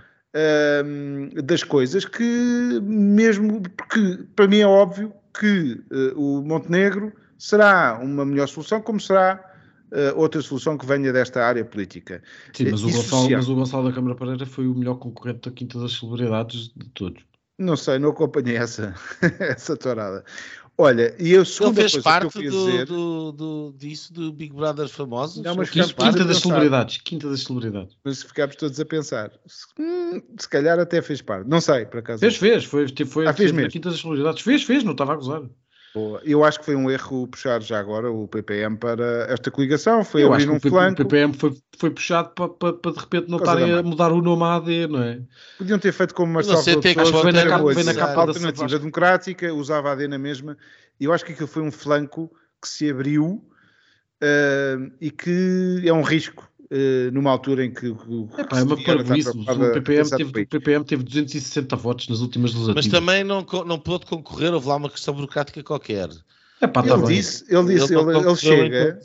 Speaker 1: hum, das coisas que, mesmo, porque para mim é óbvio que uh, o Montenegro será uma melhor solução, como será uh, outra solução que venha desta área política.
Speaker 3: Sim, mas o, Gonçalo, mas o Gonçalo da Câmara Pereira foi o melhor concorrente da Quinta das Celebridades de todos.
Speaker 1: Não sei, não acompanhei essa, essa tourada. Olha, e eu
Speaker 2: segunda Ele fez parte do, dizer... do, do, disso do Big Brother famoso?
Speaker 3: Não, mas Quinta, Quinta das Celebridades. Quinta das Celebridades.
Speaker 1: Mas ficámos todos a pensar. Hum, se calhar até fez parte. Não sei, por acaso.
Speaker 3: Fez, fez. Foi, foi, ah, fez mesmo. Quinta das Celebridades. Fez, fez. Não estava a gozar.
Speaker 1: Boa. Eu acho que foi um erro puxar já agora o PPM para esta coligação. Foi eu abrir um flanco.
Speaker 3: O PPM foi, foi puxado para, para, para de repente não estarem a mudar o nome à AD, não é?
Speaker 1: Podiam ter feito como Marcelo
Speaker 2: não sei, tem que
Speaker 1: vem
Speaker 2: na, capa,
Speaker 1: vem na capa alternativa democrática, usava a AD na mesma. Eu acho que aquilo foi um flanco que se abriu uh, e que é um risco numa altura em que.
Speaker 3: O, Epá, é uma parvoíce. O PPM, teve, o PPM teve 260 votos nas últimas legislativas.
Speaker 2: Mas também não, não pôde concorrer, houve lá uma questão burocrática qualquer.
Speaker 1: Epá, tá ele, disse, ele disse, ele, ele, ele chega,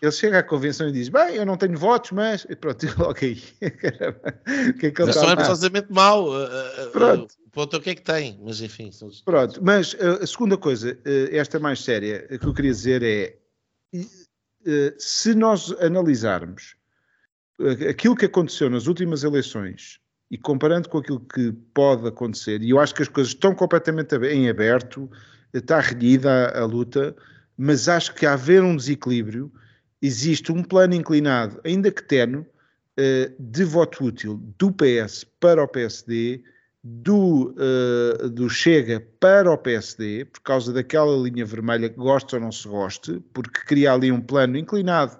Speaker 1: ele chega à convenção e diz: Bem, eu não tenho votos, mas. E pronto, ok.
Speaker 2: o que é que ele está é precisamente mau. Pronto. O ponto é o que é que tem, mas enfim. São...
Speaker 1: Pronto, mas a segunda coisa, esta mais séria, que eu queria dizer é: se nós analisarmos aquilo que aconteceu nas últimas eleições e comparando com aquilo que pode acontecer, e eu acho que as coisas estão completamente em aberto, está renhida a, luta, mas acho que haver um desequilíbrio, existe um plano inclinado, ainda que tenue, eh, de voto útil do PS para o PSD, do, uh, do Chega para o PSD, por causa daquela linha vermelha que gosta ou não se goste, porque cria ali um plano inclinado,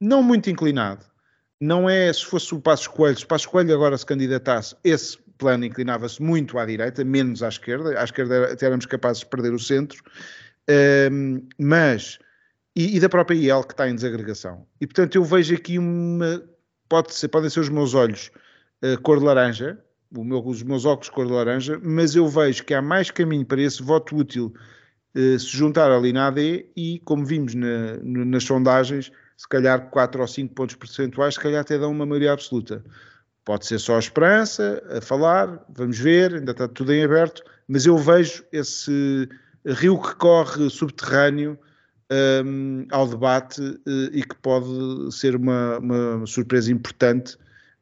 Speaker 1: não muito inclinado, não é se fosse o Passos Coelho, se o Passos Coelho agora se candidatasse, esse plano inclinava-se muito à direita, menos à esquerda, à esquerda até éramos capazes de perder o centro, um, mas, e, e, da própria IEL que está em desagregação. E portanto eu vejo aqui uma, pode ser, podem ser os meus olhos uh, cor de laranja, meu, os meus óculos cor de laranja, mas eu vejo que há mais caminho para esse voto útil uh, se juntar ali na AD e, como vimos na, nas sondagens, se calhar 4 ou 5 pontos percentuais, se calhar até dão uma maioria absoluta. Pode ser só a esperança, a falar, vamos ver, ainda está tudo em aberto, mas eu vejo esse rio que corre subterrâneo um, ao debate uh, e que pode ser uma, uma surpresa importante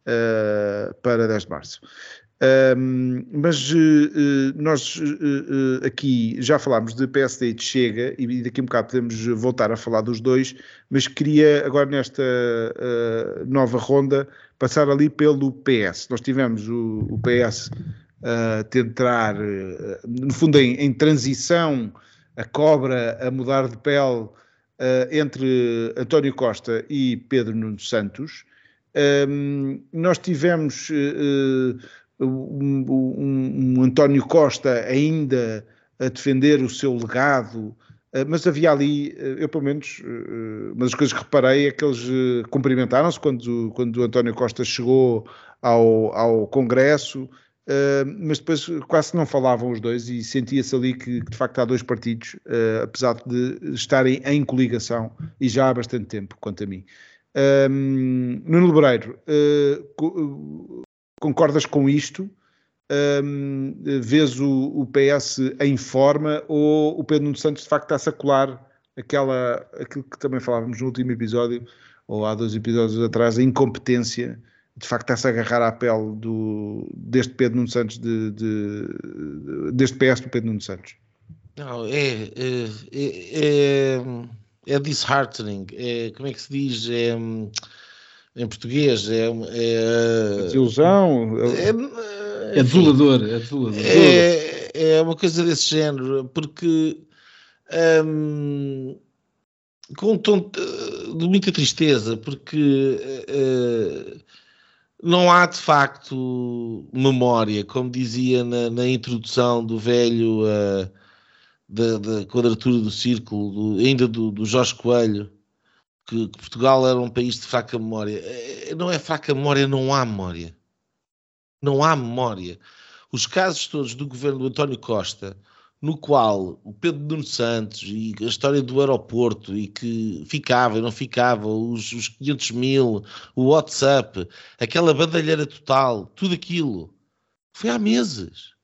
Speaker 1: uh, para 10 de março. Um, mas uh, nós uh, aqui já falámos de PSD e de Chega e daqui a um bocado podemos voltar a falar dos dois, mas queria agora nesta uh, nova ronda passar ali pelo PS. Nós tivemos o, o PS a tentar, no fundo, em, em, transição, a cobra a mudar de pele entre António Costa e Pedro Nuno Santos. Um, nós tivemos um, um, um António Costa ainda a defender o seu legado Uh, mas havia ali, uh, eu pelo menos, uma das coisas que reparei é que eles cumprimentaram-se quando, quando o António Costa chegou ao, ao Congresso, mas depois quase não falavam os dois e sentia-se ali que, que, de facto há dois partidos, apesar de estarem em coligação e já há bastante tempo, quanto a mim. Um, Nuno Lebreiro, uh, concordas com isto? Um, vês o, o, PS em forma ou o Pedro Nuno Santos de facto está a sacular aquela, aquilo que também falávamos no último episódio, ou há dois episódios atrás, a incompetência de facto está-se a agarrar à pele do, deste Pedro Nuno Santos, de, de, deste PS do Pedro Nuno Santos?
Speaker 2: Não, é, é, é, é é disheartening, é, como é que se diz? É, em português é,
Speaker 1: é desilusão
Speaker 3: é, é desolador é, desolador.
Speaker 2: é, é uma coisa desse género porque um, com um tom de muita tristeza porque uh, não há de facto memória como dizia na, na introdução do velho uh, da, da quadratura do círculo, do, ainda do, do, Jorge Coelho, que, que, Portugal era um país de fraca memória. É, não é fraca memória, não há memória. Não há memória. Os casos todos do governo do António Costa, no qual o Pedro Nuno Santos e a história do aeroporto e que ficava e não ficava, os, os 500 mil, o WhatsApp, aquela bandalheira total, tudo aquilo, foi há meses.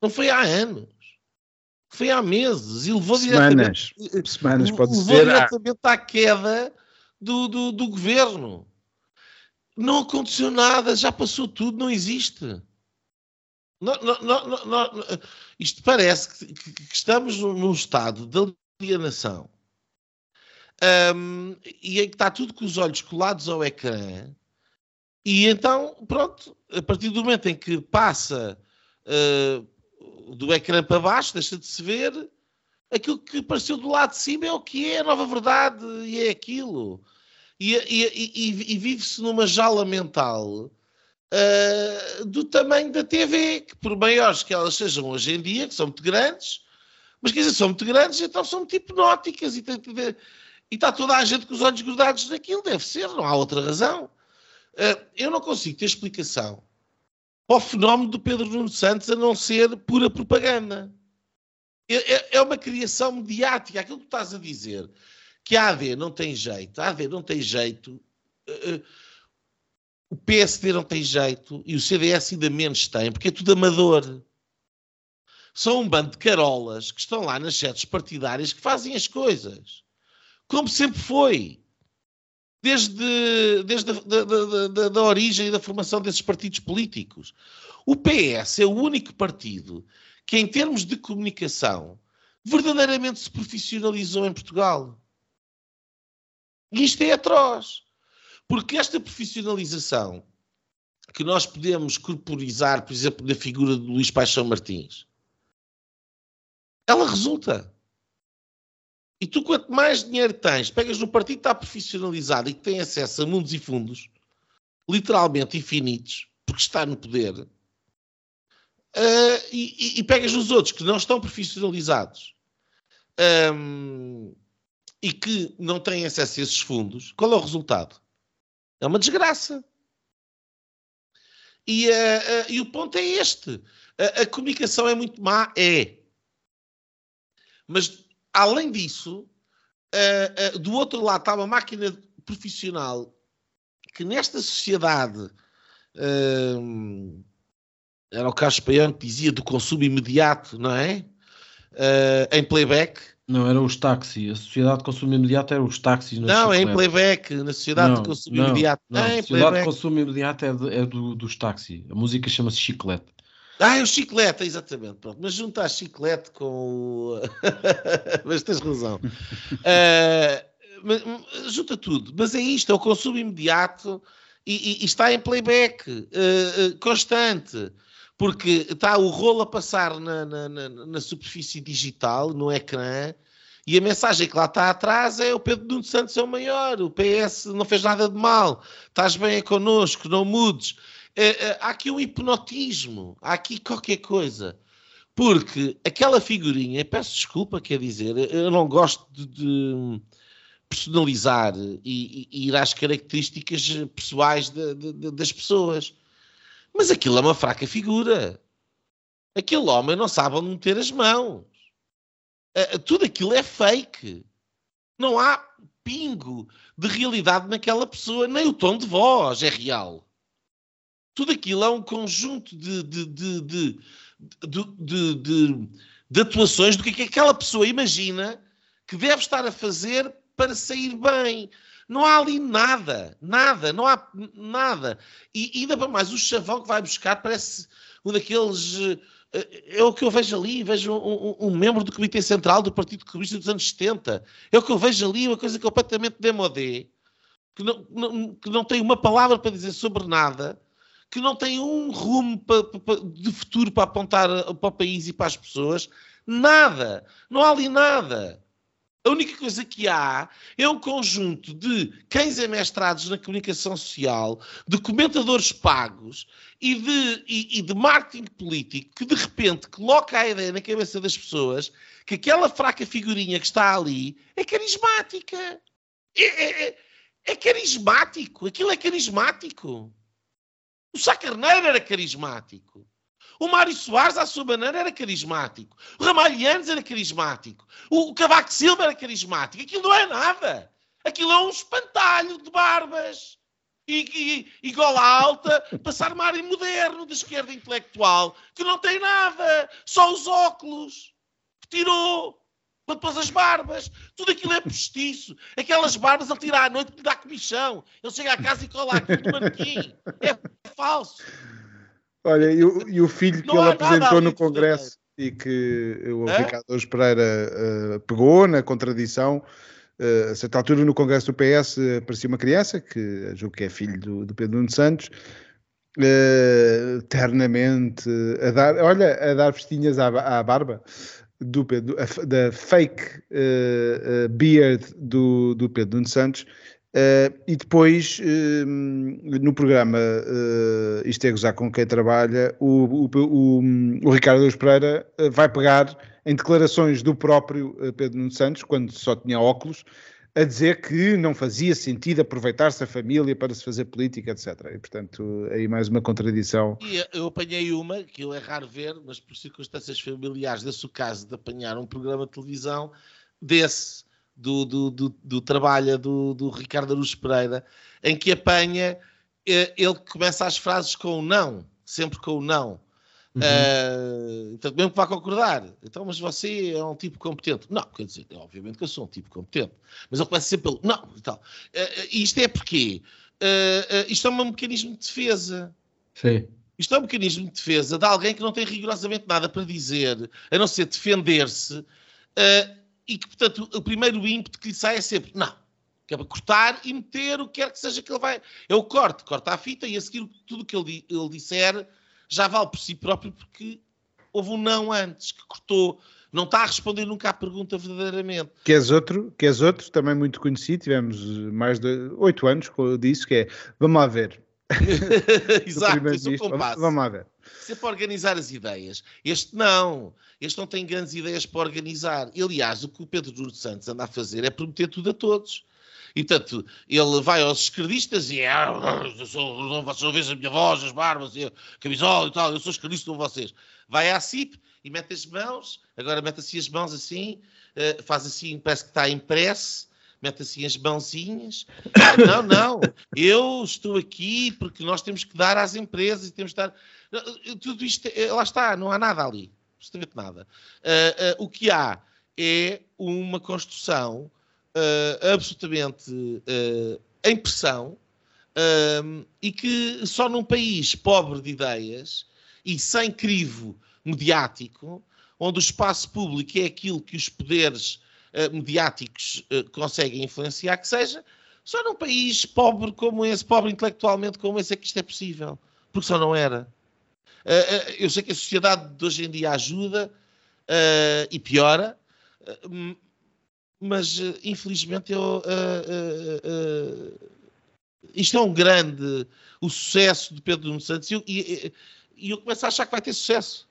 Speaker 2: Não foi há anos foi há meses e levou
Speaker 1: semanas,
Speaker 2: diretamente,
Speaker 1: semanas pode
Speaker 2: levou
Speaker 1: ser,
Speaker 2: diretamente à queda do, do, do, governo. Não aconteceu nada, já passou tudo, não existe. Não, não, não, isto parece que, que, que, estamos num estado de alienação um, e em que está tudo com os olhos colados ao ecrã. E então, pronto, a partir do momento em que passa uh, do ecrã para baixo, deixa de se ver. Aquilo que apareceu do lado de cima é o que é, a nova verdade, e é aquilo. E, e, e, e vive-se numa jaula mental uh, do tamanho da TV, que por maiores que elas sejam hoje em dia, que são muito grandes, mas quer dizer, são muito grandes, então são muito hipnóticas e, e está toda a gente com os olhos grudados naquilo, deve ser, não há outra razão. Uh, eu não consigo ter explicação para o fenómeno do Pedro Nuno Santos a não ser pura propaganda. É, é, é uma criação mediática. Aquilo que estás a dizer, que a AD não tem jeito, a AD não tem jeito, uh, o PSD não tem jeito e o CDS ainda menos tem, porque é tudo amador. São um bando de carolas que estão lá nas sedes partidárias que fazem as coisas. Como sempre foi desde, desde a da, da, da, da origem e da formação desses partidos políticos. O PS é o único partido que, em termos de comunicação, verdadeiramente se profissionalizou em Portugal. E isto é atroz. Porque esta profissionalização que nós podemos corporizar, por exemplo, na figura de Luís Paixão Martins, ela resulta. E tu, quanto mais dinheiro tens, pegas no partido que está profissionalizado e que tem acesso a mundos e fundos, literalmente infinitos, porque está no poder, uh, e, e, e, pegas nos outros que não estão profissionalizados um, e que não têm acesso a esses fundos, qual é o resultado? É uma desgraça. E, uh, uh, e o ponto é este: a, a comunicação é muito má, é. Mas além disso, uh, uh, do outro lado está uma máquina profissional que nesta sociedade uh, era o Carlos Paião que dizia do consumo imediato, não é? em playback.
Speaker 3: Não, era os táxis. A sociedade de consumo imediato era os táxis.
Speaker 2: Não, é em playback. Na sociedade não, de consumo não, imediato.
Speaker 3: Não,
Speaker 2: não
Speaker 3: a sociedade playback. de consumo imediato é, de, é do, dos táxis. A música chama-se Chiclete.
Speaker 2: Ah, é o chiclete, exatamente. Pronto. Mas juntar chiclete com o. mas tens razão. Uh, mas, junta tudo. Mas é isto, é o consumo imediato e, e, e está em playback uh, constante. Porque está o rolo a passar na, na, na, na, superfície digital, no ecrã, e a mensagem que lá está atrás é o Pedro Nuno Santos é o maior, o PS não fez nada de mal, estás bem connosco, não mudes. É, é, há aqui um hipnotismo, há aqui qualquer coisa. Porque aquela figurinha, peço desculpa, quer dizer, eu não gosto de, de personalizar e, e, ir às características pessoais de, de, das pessoas. Mas aquilo é uma fraca figura. Aquele homem não sabe onde meter as mãos. Tudo aquilo é fake. Não há pingo de realidade naquela pessoa, nem o tom de voz é real. Tudo aquilo é um conjunto de, de, de, de atuações do que, é que aquela pessoa imagina que deve estar a fazer para sair bem. Não há ali nada, nada, não há nada. E ainda para mais, o chavão que vai buscar parece um daqueles. Eh, é o que eu vejo ali, vejo um, um, um membro do Comitê Central do Partido Comunista dos anos 70. É o que eu vejo ali, uma coisa completamente demodé, que não, não, que não tem uma palavra para dizer sobre nada, que não tem um rumo de futuro para apontar para o país e para as pessoas. Nada. Não há ali nada. A única coisa que há é um conjunto de cães amestrados na comunicação social, de comentadores pagos e de, e, e de marketing político que de repente coloca a ideia na cabeça das pessoas que aquela fraca figurinha que está ali é carismática. É, é, é, é carismático. Aquilo é carismático. O Sá Carneiro era carismático. O Mário Soares, à sua maneira, era carismático. O Ramalhianes era carismático. O Cavaco Silva era carismático. Aquilo não é nada. Aquilo é um espantalho de barbas. E, e, e gola alta passar área moderno de esquerda intelectual que não tem nada, só os óculos que tirou pôs as barbas, tudo aquilo é postiço. Aquelas barbas ele tira à noite que lhe dá comichão. Ele chega à casa e cola aquilo do manequim. É falso.
Speaker 1: Olha, e o, e o filho que ele apresentou no Congresso e que o é? Ricardo Pereira uh, pegou na contradição. Uh, a certa altura, no Congresso do PS, aparecia uma criança, que julgo que é filho do, do Pedro Nuno Santos, uh, ternamente a dar, olha, a dar festinhas à, à barba do Pedro, a, da fake uh, beard do, do Pedro Nuno Santos, Uh, e depois, uh, no programa uh, Isto é Gozar com quem trabalha, o, o, o, o Ricardo Deus Pereira vai pegar em declarações do próprio Pedro Nuno Santos, quando só tinha óculos, a dizer que não fazia sentido aproveitar-se a família para se fazer política, etc. E, portanto, aí mais uma contradição.
Speaker 2: E eu apanhei uma, que eu é raro ver, mas por circunstâncias familiares, desse o caso de apanhar um programa de televisão desse do, do, do, do trabalho do, do Ricardo Aruz Pereira, em que apanha, eh, ele começa as frases com o não, sempre com o não. Uhum. Uh, então, mesmo que vá concordar, então, mas você é um tipo competente. Não, quer dizer, obviamente que eu sou um tipo competente, mas ele começa sempre pelo não e tal. Uh, isto é porque uh, isto é um mecanismo de defesa.
Speaker 1: Sim.
Speaker 2: Isto é um mecanismo de defesa de alguém que não tem rigorosamente nada para dizer, a não ser defender-se. E que, portanto, o primeiro ímpeto que lhe sai é sempre, não, que é para cortar e meter o que quer que seja que ele vai. É o corte, corta a fita e a seguir tudo o que ele, ele disser já vale por si próprio porque houve um não antes que cortou. Não está a responder nunca à pergunta verdadeiramente.
Speaker 1: Queres outro? Queres outro? Também muito conhecido, tivemos mais de oito anos disso, que é, vamos lá ver.
Speaker 2: Exato, é
Speaker 1: compasso. Vamos lá ver.
Speaker 2: Isso é para organizar as ideias. Este não. Este não tem grandes ideias para organizar. Aliás, o que o Pedro Nuno Santos anda a fazer é prometer tudo a todos. E, portanto, ele vai aos esquerdistas e é, ah, eu sou, não vocês ouvem a minha voz, as barbas, a camisola e tal, eu sou esquerdista com vocês. Vai à CIP e mete as mãos, agora mete assim as mãos assim, uh, faz assim, parece que está impresso, mete assim as mãozinhas. Não, não, eu estou aqui porque nós temos que dar às empresas e temos que dar. Tudo isto, eh, lá está, não há nada ali absolutamente nada. O que há é uma construção uh, absolutamente em pressão e que só num país pobre de ideias e sem crivo mediático, onde o espaço público é aquilo que os poderes mediáticos conseguem influenciar, que seja, só num país pobre como esse, pobre intelectualmente como esse, é que isto é possível. Porque só não era. Eh, eu sei que a sociedade de hoje em dia ajuda uh, e piora, uh, mas uh, infelizmente eu, isto é um grande o sucesso de Pedro Nuno Santos. E, e, e, eu começo a achar que vai ter sucesso.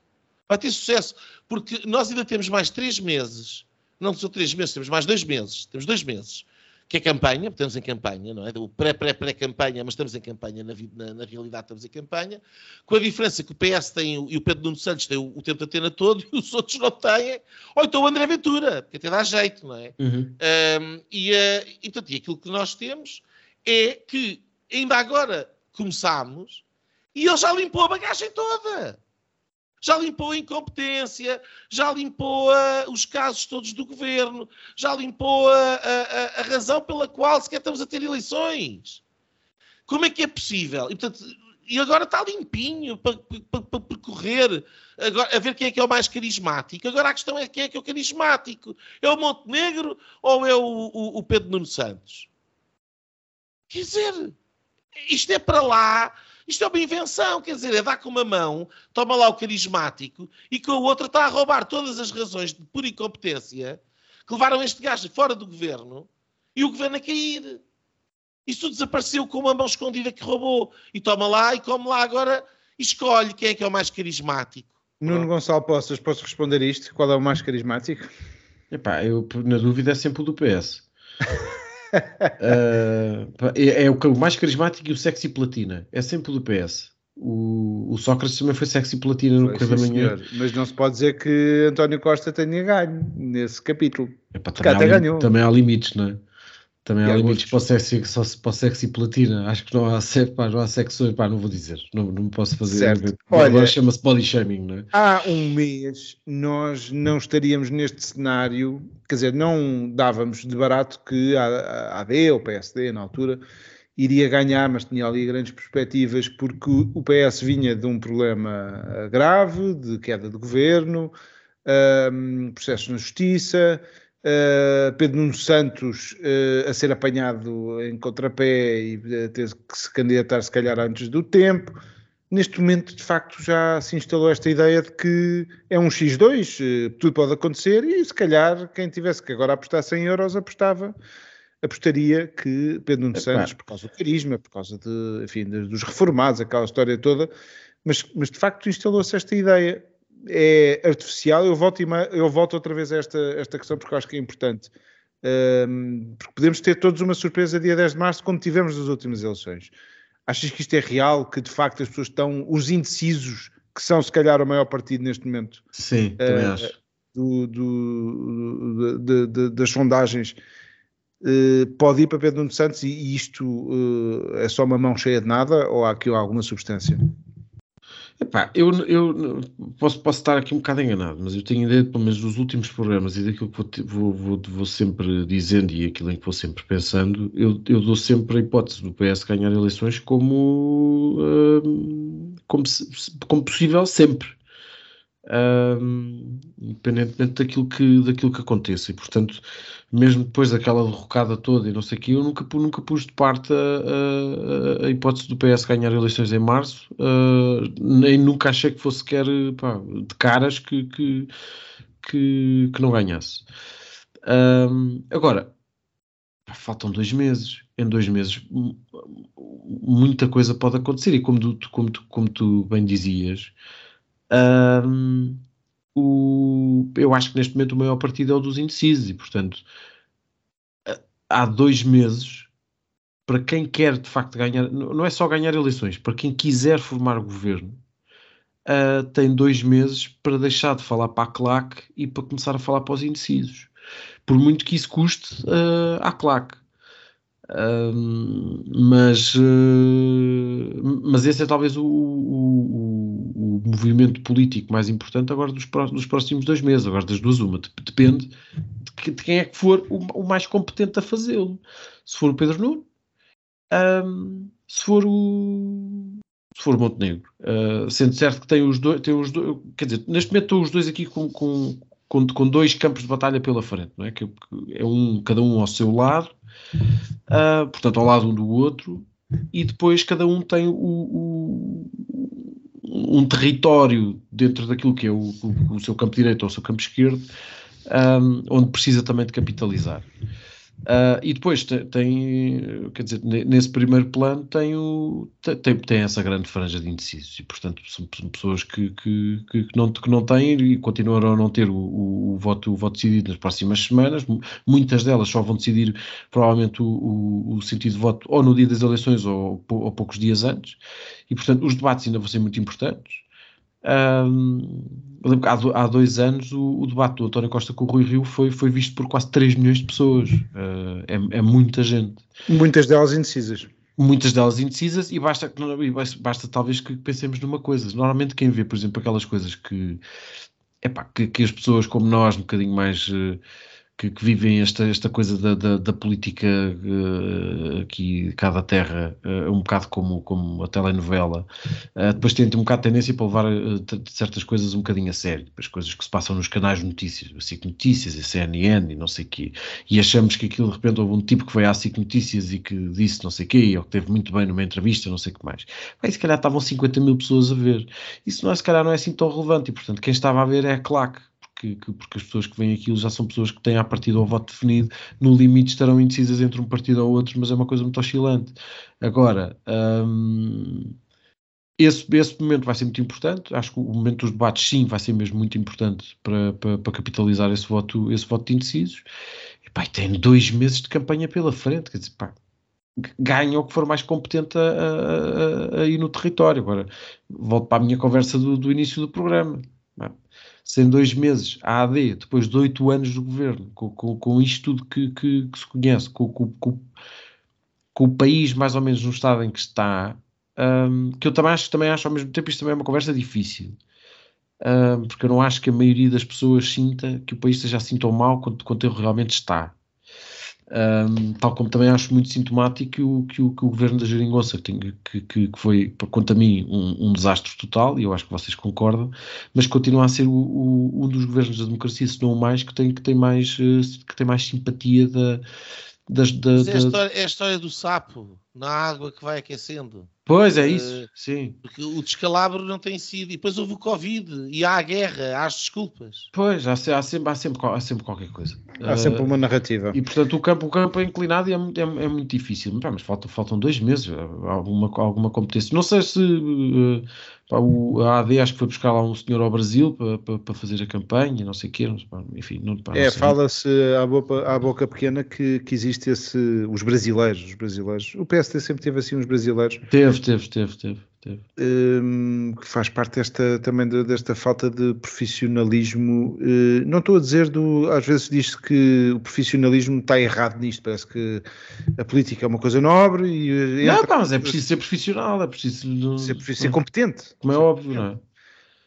Speaker 2: Vai ter sucesso, porque nós ainda temos mais três meses, não são três meses, temos mais dois meses, temos dois meses, que é campanha, estamos em campanha, não é? O pré-pré-pré-campanha, mas estamos em campanha, na, na, na, realidade estamos em campanha, com a diferença que o PS tem e o Pedro Nuno Santos tem o, o tempo de antena todo e os outros não têm, ou então o André Ventura, porque até dá jeito, não é? Uhum. Um, e, uh, e, portanto, e aquilo que nós temos é que ainda agora começámos e ele já limpou a bagagem toda já limpou a incompetência, já limpou uh, os casos todos do governo, já limpou a, a, a, razão pela qual sequer estamos a ter eleições. Como é que é possível? E, portanto, e agora está limpinho para, para, para percorrer, agora, a ver quem é que é o mais carismático. Agora a questão é quem é que é o carismático. É o Montenegro ou é o, o, o Pedro Nuno Santos? Quer dizer, isto é para lá isto é uma invenção, quer dizer, é dar com uma mão, toma lá o carismático, e com a outra está a roubar todas as razões de pura incompetência que levaram este gajo fora do governo e o governo a cair. Isso desapareceu com uma mão escondida que roubou. E toma lá e come lá agora e escolhe quem é que é o mais carismático.
Speaker 1: Nuno Gonçalo Poças, posso responder isto? Qual é o mais carismático?
Speaker 3: Epá, eu na dúvida é sempre o do PS. uh, é, é, o mais carismático e o sexy platina. É sempre o do PS. O, o Sócrates também foi sexy platina no Correio da Manhã.
Speaker 1: Senhor. Mas não se pode dizer que António Costa tenha ganho nesse capítulo.
Speaker 3: Epá, também, há, ganhou. também há limites, não é? Também há limites para o, sexy, só, para o sexy platina. Acho que não há, pá, não há sexo, pá, não vou dizer. Não, não posso fazer.
Speaker 1: Certo.
Speaker 3: Olha, Agora chama-se body shaming, não é?
Speaker 1: Há um mês nós não estaríamos neste cenário, quer dizer, não dávamos de barato que a AD ou PSD, na altura, iria ganhar, mas tinha ali grandes perspectivas, porque o PS vinha de um problema grave, de queda de governo, um, processos na justiça Uh, Pedro Nuno Santos uh, a ser apanhado em contrapé e a ter que se candidatar, se calhar, antes do tempo. Neste momento, de facto, já se instalou esta ideia de que é um X2, uh, tudo pode acontecer, e se calhar quem tivesse que agora apostar 100 euros apostava, apostaria que Pedro Nuno Santos, por causa do carisma, por causa de, enfim, dos reformados, aquela história toda, mas, mas de facto instalou-se esta ideia é artificial. Eu volto, eu volto outra vez a esta, esta questão porque eu acho que é importante. Um, porque podemos ter todos uma surpresa dia 10 de março, como tivemos nas últimas eleições. Achas que isto é real? Que de facto as pessoas estão, os indecisos, que são se calhar o maior partido neste momento,
Speaker 3: sim, também uh, acho.
Speaker 1: Do, do, de, de, das sondagens, uh, pode ir para Pedro Nuno Santos e isto uh, é só uma mão cheia de nada ou há aqui alguma substância?
Speaker 3: Epá, eu, eu posso, posso estar aqui um bocado enganado, mas eu tenho ideia, pelo menos dos últimos programas e daquilo que vou, vou, vou, sempre dizendo e aquilo em que vou sempre pensando, eu, eu dou sempre a hipótese do PS ganhar eleições como, uh, como, como possível sempre. Um, independentemente daquilo que, daquilo que aconteça. E, portanto, mesmo depois daquela derrocada toda e não sei o que, eu nunca, nunca pus de parte a, a, a, hipótese do PS ganhar eleições em março, uh, nem nunca achei que fosse sequer pá, de caras que, que, que, que não ganhasse. Um, agora, faltam dois meses. Em dois meses, muita coisa pode acontecer. E como tu, como tu, como tu bem dizias, um, o, eu acho que neste momento o maior partido é o dos indecisos e, portanto, há dois meses, para quem quer de facto ganhar, não é só ganhar eleições, para quem quiser formar governo, uh, tem dois meses para deixar de falar para a CLAC e para começar a falar para os indecisos. Por muito que isso custe uh, à CLAC mas, uh, mas esse é talvez o, o, o, movimento político mais importante agora dos, dos, próximos dois meses, agora das duas uma. Depende de, que, de quem é que for o, o mais competente a fazê-lo. Se for o Pedro Nuno, um, se for o se for Montenegro, uh, sendo certo que tem os dois, tem os dois, quer dizer, neste momento estão os dois aqui com, com, com, com dois campos de batalha pela frente, não é? Que é um, cada um ao seu lado, uh, portanto, ao lado um do outro, e depois cada um tem o, o, um território dentro daquilo que é o, o, seu campo direito ou o seu campo esquerdo, um, onde precisa também de capitalizar. Uh, e depois tem, tem, quer dizer, nesse primeiro plano tem, o, tem, tem essa grande franja de indecisos e, portanto, são, são pessoas que, que, que, não, que não têm e continuarão a não ter o, o, o, voto, o voto decidido nas próximas semanas. Muitas delas só vão decidir, provavelmente, o, o, sentido de voto ou no dia das eleições ou, ou poucos dias antes. E, portanto, os debates ainda vão ser muito importantes. Um, há, há, dois anos o, o, debate do António Costa com o Rui Rio foi, foi visto por quase 3 milhões de pessoas. Uh, é, é, muita gente.
Speaker 1: Muitas delas indecisas.
Speaker 3: Muitas delas indecisas e basta, basta talvez que pensemos numa coisa. Normalmente quem vê, por exemplo, aquelas coisas que, epá, que, que as pessoas como nós, um bocadinho mais... Uh, que, que, vivem esta, esta coisa da, da, da política uh, aqui, cada terra, uh, um bocado como, como a telenovela, uh, depois tem, um bocado de tendência para levar certas coisas um bocadinho a sério, as coisas que se passam nos canais de notícias, a SIC Notícias, a CNN e não sei o quê, e achamos que aquilo de repente houve um tipo que foi à SIC Notícias e que disse não sei o quê, ou que teve muito bem numa entrevista, não sei o que mais. Aí se calhar estavam 50 mil pessoas a ver. Isso não é, se calhar não é assim tão relevante, e portanto quem estava a ver é a claque que, que, porque as pessoas que vêm aquilo já são pessoas que têm a partida o voto definido, no limite estarão indecisas entre um partido ou outro, mas é uma coisa muito oscilante. Agora, hum, esse, esse momento vai ser muito importante, acho que o momento dos debates sim vai ser mesmo muito importante para, para, para capitalizar esse voto, esse voto de indecisos. E pá, tem dois meses de campanha pela frente, quer dizer, pá, ganha o que for mais competente a, a, a, a, ir no território. Agora, volto para a minha conversa do, do início do programa. É? se em dois meses a AD, depois de oito anos do governo, com, com, com isto tudo que, que, que se conhece, com, com, com, o país mais ou menos no estado em que está, um, que eu também acho, também acho ao mesmo tempo isto também é uma conversa difícil. Um, porque eu não acho que a maioria das pessoas sinta que o país esteja assim tão mal quanto, quanto ele realmente está. Um, tal como também acho muito sintomático que o, que o, que o governo da Jeringonça, que, que, que foi, quanto a mim, um, um, desastre total, e eu acho que vocês concordam, mas continua a ser o, o, um dos governos da democracia, se não o mais, que tem, que tem, mais, eh, que tem mais simpatia da, das, da,
Speaker 2: é, a história, é a história do sapo na água que vai aquecendo.
Speaker 3: Pois é isso, uh, sim.
Speaker 2: Porque o descalabro não tem sido. E depois houve o Covid e há a guerra, há as desculpas.
Speaker 3: Pois, há, há, sempre, há, sempre, há sempre qualquer coisa.
Speaker 1: Há uh, sempre uma narrativa.
Speaker 3: E portanto o campo, o campo é inclinado e é, é, é muito difícil. Mas, mas faltam, faltam dois meses, alguma, alguma competência. Não sei se uh, Pá, o, a AD acho que foi buscar lá um senhor ao Brasil para, para, para fazer a campanha, não sei o quê, enfim. Não, pá,
Speaker 1: é, fala-se à boca, à boca pequena que, que existe esse, os brasileiros, os brasileiros. O PSD sempre teve assim uns brasileiros.
Speaker 3: Teve, teve, teve, teve.
Speaker 1: Um, que faz parte desta, também desta falta de profissionalismo. Uh, não estou a dizer do. Às vezes diz-se que o profissionalismo está errado nisto, parece que a política é uma coisa nobre e.
Speaker 3: Não, pá, mas é preciso ser profissional, é preciso.
Speaker 1: Ser, ser competente.
Speaker 3: Como é óbvio, não é?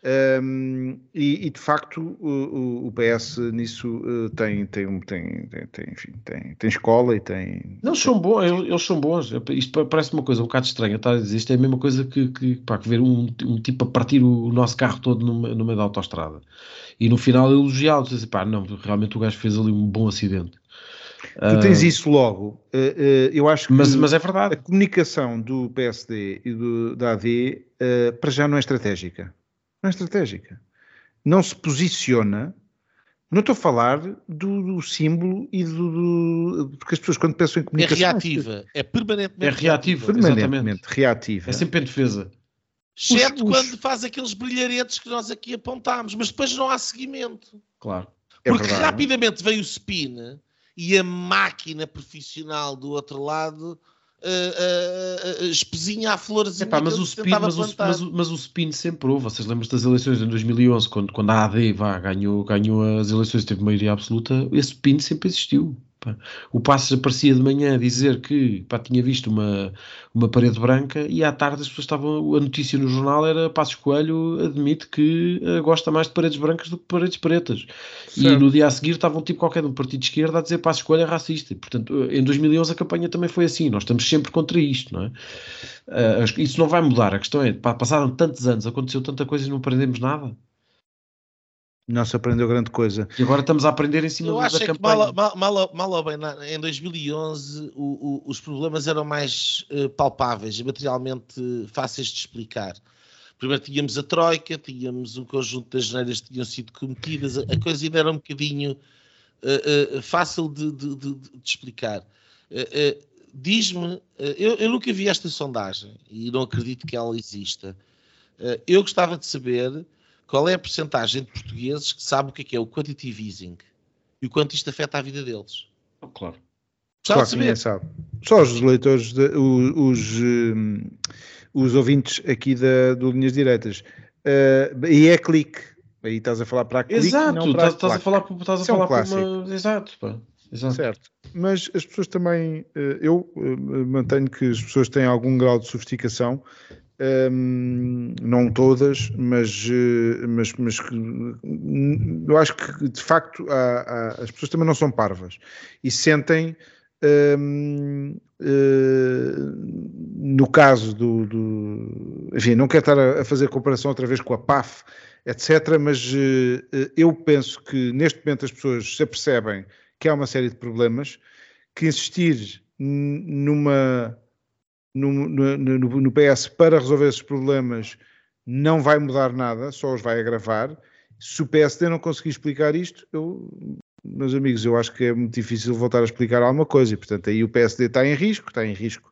Speaker 1: Um, e, e, de facto o, o, PS nisso uh, tem, tem, tem, tem, enfim, tem, tem escola e tem.
Speaker 3: Não, são bons, eles são bons. Isto parece uma coisa um bocado estranha, está a dizer. Isto é a mesma coisa que, que, pá, que ver um, um tipo a partir o, nosso carro todo no, no meio da autostrada e no final elogiá-lo, dizer pá, não, realmente o gajo fez ali um bom acidente.
Speaker 1: Tu tens uh, isso logo. Uh, uh, eu acho que
Speaker 3: mas, mas é verdade.
Speaker 1: a comunicação do PSD e do, da AD para já não é estratégica não é estratégica. Não se posiciona. Não estou a falar do, do símbolo e do, do, Porque as pessoas, quando pensam em é comunicação.
Speaker 2: É reativa. É permanentemente
Speaker 3: é reativa.
Speaker 1: Permanentemente reativa.
Speaker 3: É sempre em defesa.
Speaker 2: Exceto os, quando faz aqueles brilharetes que nós aqui apontámos, mas depois não há seguimento.
Speaker 3: Claro.
Speaker 2: É Porque verdade. rapidamente veio o spin e a máquina profissional do outro lado uh, uh, espezinha à florzinha
Speaker 3: Epá, mas, o spin, mas, o, mas, o, mas o spin sempre houve. Vocês lembram-se das eleições em 2011, quando, quando a AD vá, ganhou, ganhou as eleições teve maioria absoluta, esse spin sempre existiu. Pá. O Passos aparecia de manhã a dizer que pá, tinha visto uma, uma parede branca e à tarde as pessoas estavam. A notícia no jornal era Passos Coelho admite que uh, gosta mais de paredes brancas do que paredes pretas. Certo. E no dia a seguir estava um tipo qualquer de um partido de esquerda a dizer Passos Coelho é racista. E, portanto, em 2011 a campanha também foi assim. Nós estamos sempre contra isto, não é? Uh, isso não vai mudar. A questão é, pá, passaram tantos anos, aconteceu tanta coisa e não aprendemos nada.
Speaker 1: Não se aprendeu grande coisa.
Speaker 3: E agora estamos a aprender em cima
Speaker 2: Eu
Speaker 3: da
Speaker 2: acho
Speaker 3: é
Speaker 2: campanha. Que mal, mal, mal ou bem, em 2011 o, o, os problemas eram mais uh, palpáveis, materialmente fáceis de explicar. Primeiro tínhamos a Troika, tínhamos um conjunto das janeiras que tinham sido cometidas, a coisa ainda era um bocadinho uh, uh, fácil de, de, de, de explicar. Diz-me, eu, eu, nunca vi esta sondagem e não acredito que ela exista. eu gostava de saber qual é a porcentagem de portugueses que sabem o que é, que é o quantitative easing e o quanto isto afeta a vida deles.
Speaker 3: Oh, claro.
Speaker 1: Claro que ninguém sabe. Só os leitores, de, os, os, um, os, ouvintes aqui da, do Linhas Direitas. Uh, e é clique. Aí estás a falar para a clique.
Speaker 3: Exato, estás, estás a falar, estás a falar é um para uma. Exato, pá. Exato.
Speaker 1: Certo. Mas as pessoas também, eh, eu eh, mantenho que as pessoas têm algum grau de sofisticação, um, não todas, mas, mas, mas eu acho que de facto há, há, as pessoas também não são parvas e sentem um, uh, no caso do, do, Enfim, não quero estar a, a, fazer comparação outra vez com a PAF, etc., mas uh, eu penso que neste momento as pessoas se apercebem que há uma série de problemas, que insistir numa. No, no, no, no PS para resolver esses problemas não vai mudar nada, só os vai agravar. Se o PSD não conseguir explicar isto, eu meus amigos, eu acho que é muito difícil voltar a explicar alguma coisa e, portanto, aí o PSD está em risco, está em risco.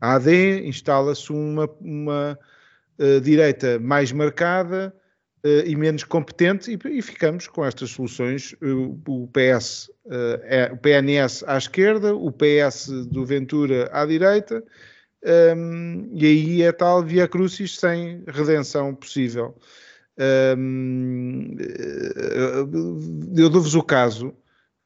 Speaker 1: A AD instala-se uma, uma uh, direita mais marcada uh, e menos competente e, e, ficamos com estas soluções. Uh, o PS, é, o PNS à esquerda, o PS do Ventura à direita um, e aí é tal via crucis sem redenção possível. Um, eu dou-vos o caso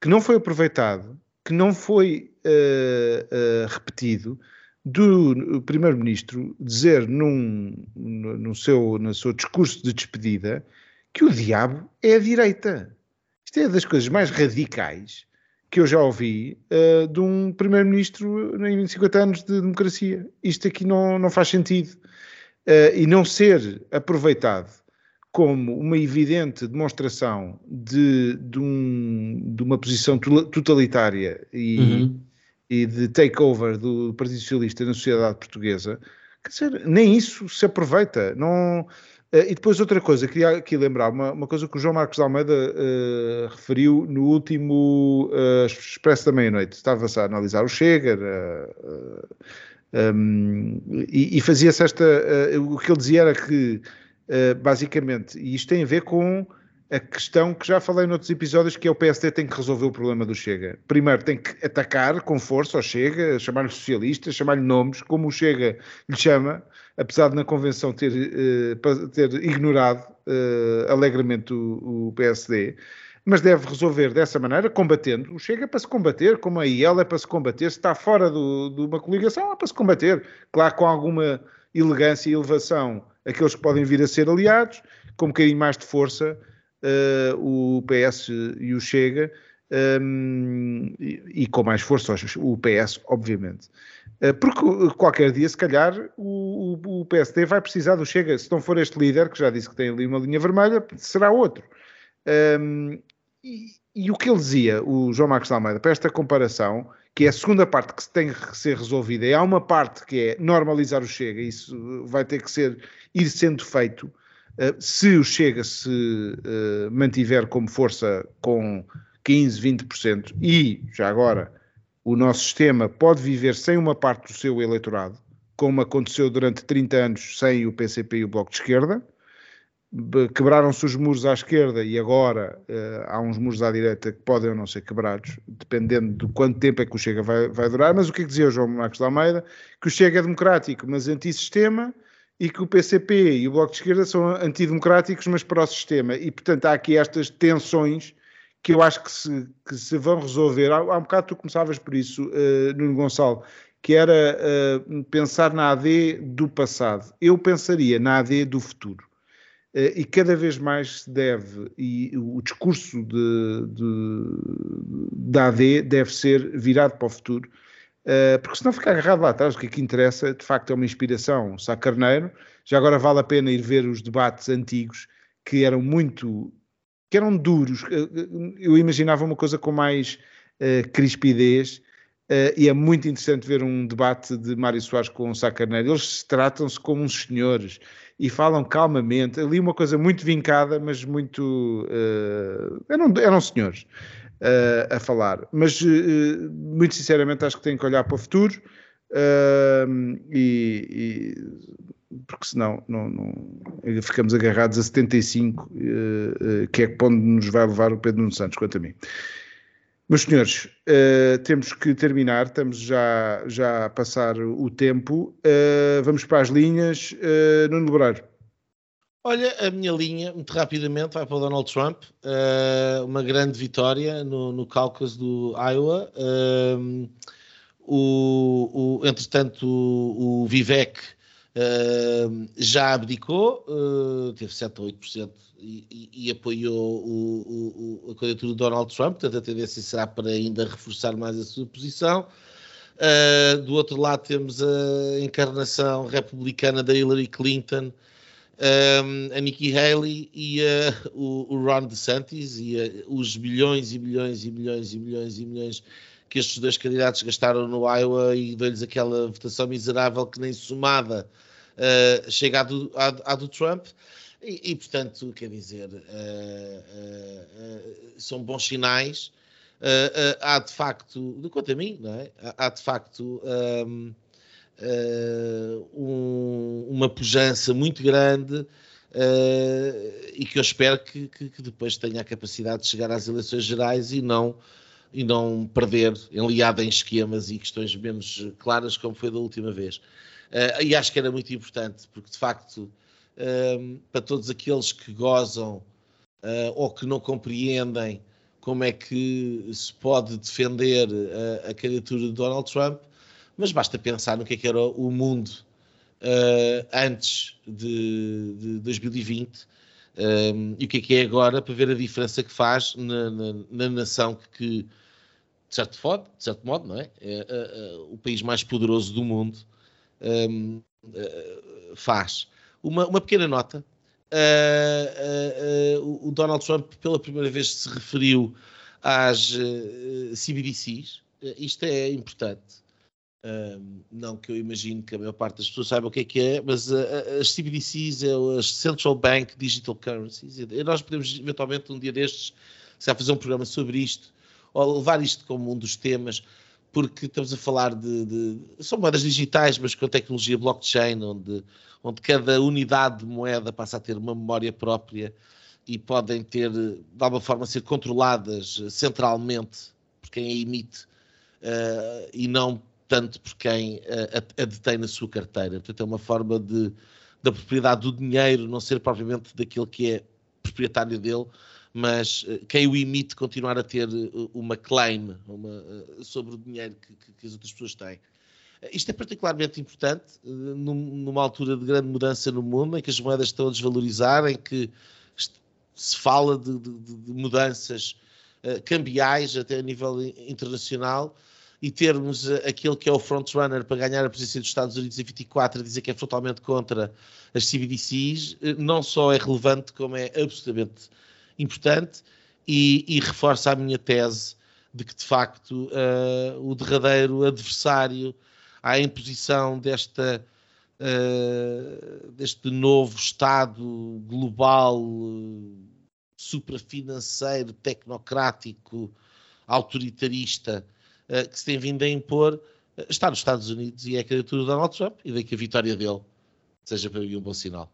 Speaker 1: que não foi aproveitado, que não foi uh, uh, repetido, do primeiro-ministro dizer num, no, seu, no seu discurso de despedida que o diabo é a direita. Isto é das coisas mais radicais que eu já ouvi uh, de um primeiro-ministro em 50 anos de democracia. Isto aqui não, não faz sentido. Uh, e não ser aproveitado como uma evidente demonstração de, de, um, de uma posição totalitária e, uhum. e, de takeover do Partido Socialista na sociedade portuguesa, quer dizer, nem isso se aproveita. Não, eh, e depois outra coisa, queria aqui lembrar, uma, uma coisa que o João Marcos Almeida uh, referiu no último uh, Expresso da Meia-Noite. Estava-se a analisar o Chega uh, um, e, e fazia-se esta... o que ele dizia era que basicamente. E isto tem a ver com a questão que já falei noutros episódios, que é o PSD tem que resolver o problema do Chega. Primeiro tem que atacar com força ao Chega, chamar-lhe socialista, chamar-lhe nomes, como o Chega lhe chama, apesar de na convenção ter, uh, ter ignorado uh, alegremente o, PSD, mas deve resolver dessa maneira, combatendo. O Chega é para se combater, como a IEL é para se combater, se está fora do, de uma coligação é para se combater. Claro, com alguma elegância e elevação aqueles que podem vir a ser aliados, com um bocadinho mais de força, uh, o PS e o Chega, um, e, e, com mais força o PS, obviamente. Uh, porque qualquer dia, se calhar, o, o, PSD vai precisar do Chega. Se não for este líder, que já disse que tem ali uma linha vermelha, será outro. Um, e, e, o que ele dizia, o João Marcos de Almeida, para esta comparação, que é a segunda parte que tem que ser resolvida, e há uma parte que é normalizar o Chega, isso vai ter que ser ir sendo feito. Uh, se o Chega se uh, mantiver como força com 15, 20%, e já agora o nosso sistema pode viver sem uma parte do seu eleitorado, como aconteceu durante 30 anos sem o PCP e o Bloco de Esquerda, quebraram-se os muros à esquerda e agora uh, há uns muros à direita que podem ou não ser quebrados, dependendo de quanto tempo é que o Chega vai, vai durar. Mas o que é que dizia o João Marcos de Almeida? Que o Chega é democrático, mas antissistema, e que o PCP e o Bloco de Esquerda são antidemocráticos, mas para o sistema. E, portanto, há aqui estas tensões que eu acho que se, que se vão resolver. Há, há um bocado tu começavas por isso, uh, Nuno Gonçalo, que era uh, pensar na AD do passado. Eu pensaria na AD do futuro. Uh, e cada vez mais se deve, e o discurso de, de, da AD deve ser virado para o futuro, Uh, porque senão fica agarrado lá atrás, o que aqui interessa de facto é uma inspiração, Sá Carneiro, já agora vale a pena ir ver os debates antigos que eram muito, que eram duros, eu imaginava uma coisa com mais uh, crispidez, uh, e é muito interessante ver um debate de Mário Soares com o Sá Carneiro, eles tratam-se como uns senhores, e falam calmamente, ali uma coisa muito vincada, mas muito, eram, eram senhores, uh, a falar. Mas, uh, muito sinceramente, acho que tem que olhar para o futuro uh, e, e, porque senão não, não, ficamos agarrados a 75, que é para onde nos vai levar o Pedro Nuno Santos, quanto a mim. Meus senhores, uh, temos que terminar, estamos já, já a passar o tempo. Vamos para as linhas. Uh, Nuno Lebrar.
Speaker 2: Olha, a minha linha, muito rapidamente, vai para o Donald Trump. Uma grande vitória no, no caucus do Iowa. O, o, entretanto, o, o Vivek uh, já abdicou, teve 7 ou 8% e, e, e apoiou o, a candidatura do Donald Trump. Portanto, a tendência será para ainda reforçar mais a sua posição. do outro lado, temos a encarnação republicana da Hillary Clinton um, a Nikki Haley e uh, o, o, Ron DeSantis e uh, os bilhões e bilhões e bilhões e bilhões e bilhões que estes dois candidatos gastaram no Iowa e deu-lhes aquela votação miserável que nem somada uh, chega à do, à, à do Trump. E, e, portanto, quer dizer, são bons sinais. há de facto, de quanto a mim, não é? há de facto. Um, uh, um, uma pujança muito grande uh, e que eu espero que, que, que, depois tenha a capacidade de chegar às eleições gerais e não, e não perder enliado em esquemas e questões menos claras como foi da última vez. Uh, e acho que era muito importante, porque de facto, para todos aqueles que gozam ou que não compreendem como é que se pode defender a, a candidatura de Donald Trump, mas basta pensar no que, é que era o mundo uh, antes de, de 2020 um, ehm, e o que é que é agora para ver a diferença que faz na, na, na nação que, que, de, certo modo, de certo modo, não é? é uh, uh, o país mais poderoso do mundo um, ehm, faz. Uma, uma pequena nota. o Donald Trump pela primeira vez se referiu às CBDCs. isto é importante um, não que eu imagino que a maior parte das pessoas saiba o que é que é, mas as CBDCs, é as Central Bank Digital Currencies, e nós podemos eventualmente um dia destes se fazer um programa sobre isto, ou levar isto como um dos temas, porque estamos a falar de, de são moedas digitais, mas com tecnologia blockchain, onde, onde cada unidade de moeda passa a ter uma memória própria e podem ter, de alguma forma, ser controladas centralmente por quem a emite uh, e não tanto por quem a, a, detém na sua carteira. Portanto, é uma forma de da propriedade do dinheiro não ser propriamente daquele que é proprietário dele, mas uh, quem o emite continuar a ter uh, uma claim uma, uh, sobre o dinheiro que, que, que, as outras pessoas têm. Isto é particularmente importante numa altura de grande mudança no mundo, em que as moedas estão a desvalorizar, em que se fala de, de, de mudanças cambiais até a nível internacional e termos eh, aquele que é o frontrunner para ganhar a presidência dos Estados Unidos em 24 a dizer que é frontalmente contra as CBDCs, eh, não só é relevante, como é absolutamente importante e, e reforça a minha tese de que, de facto, uh, o derradeiro adversário à imposição desta, uh, deste novo Estado global, uh, suprafinanceiro, tecnocrático, autoritarista, eh, que se tem vindo a impor está nos Estados Unidos e é a candidatura do Donald Trump e daí que a vitória dele seja para mim um bom sinal.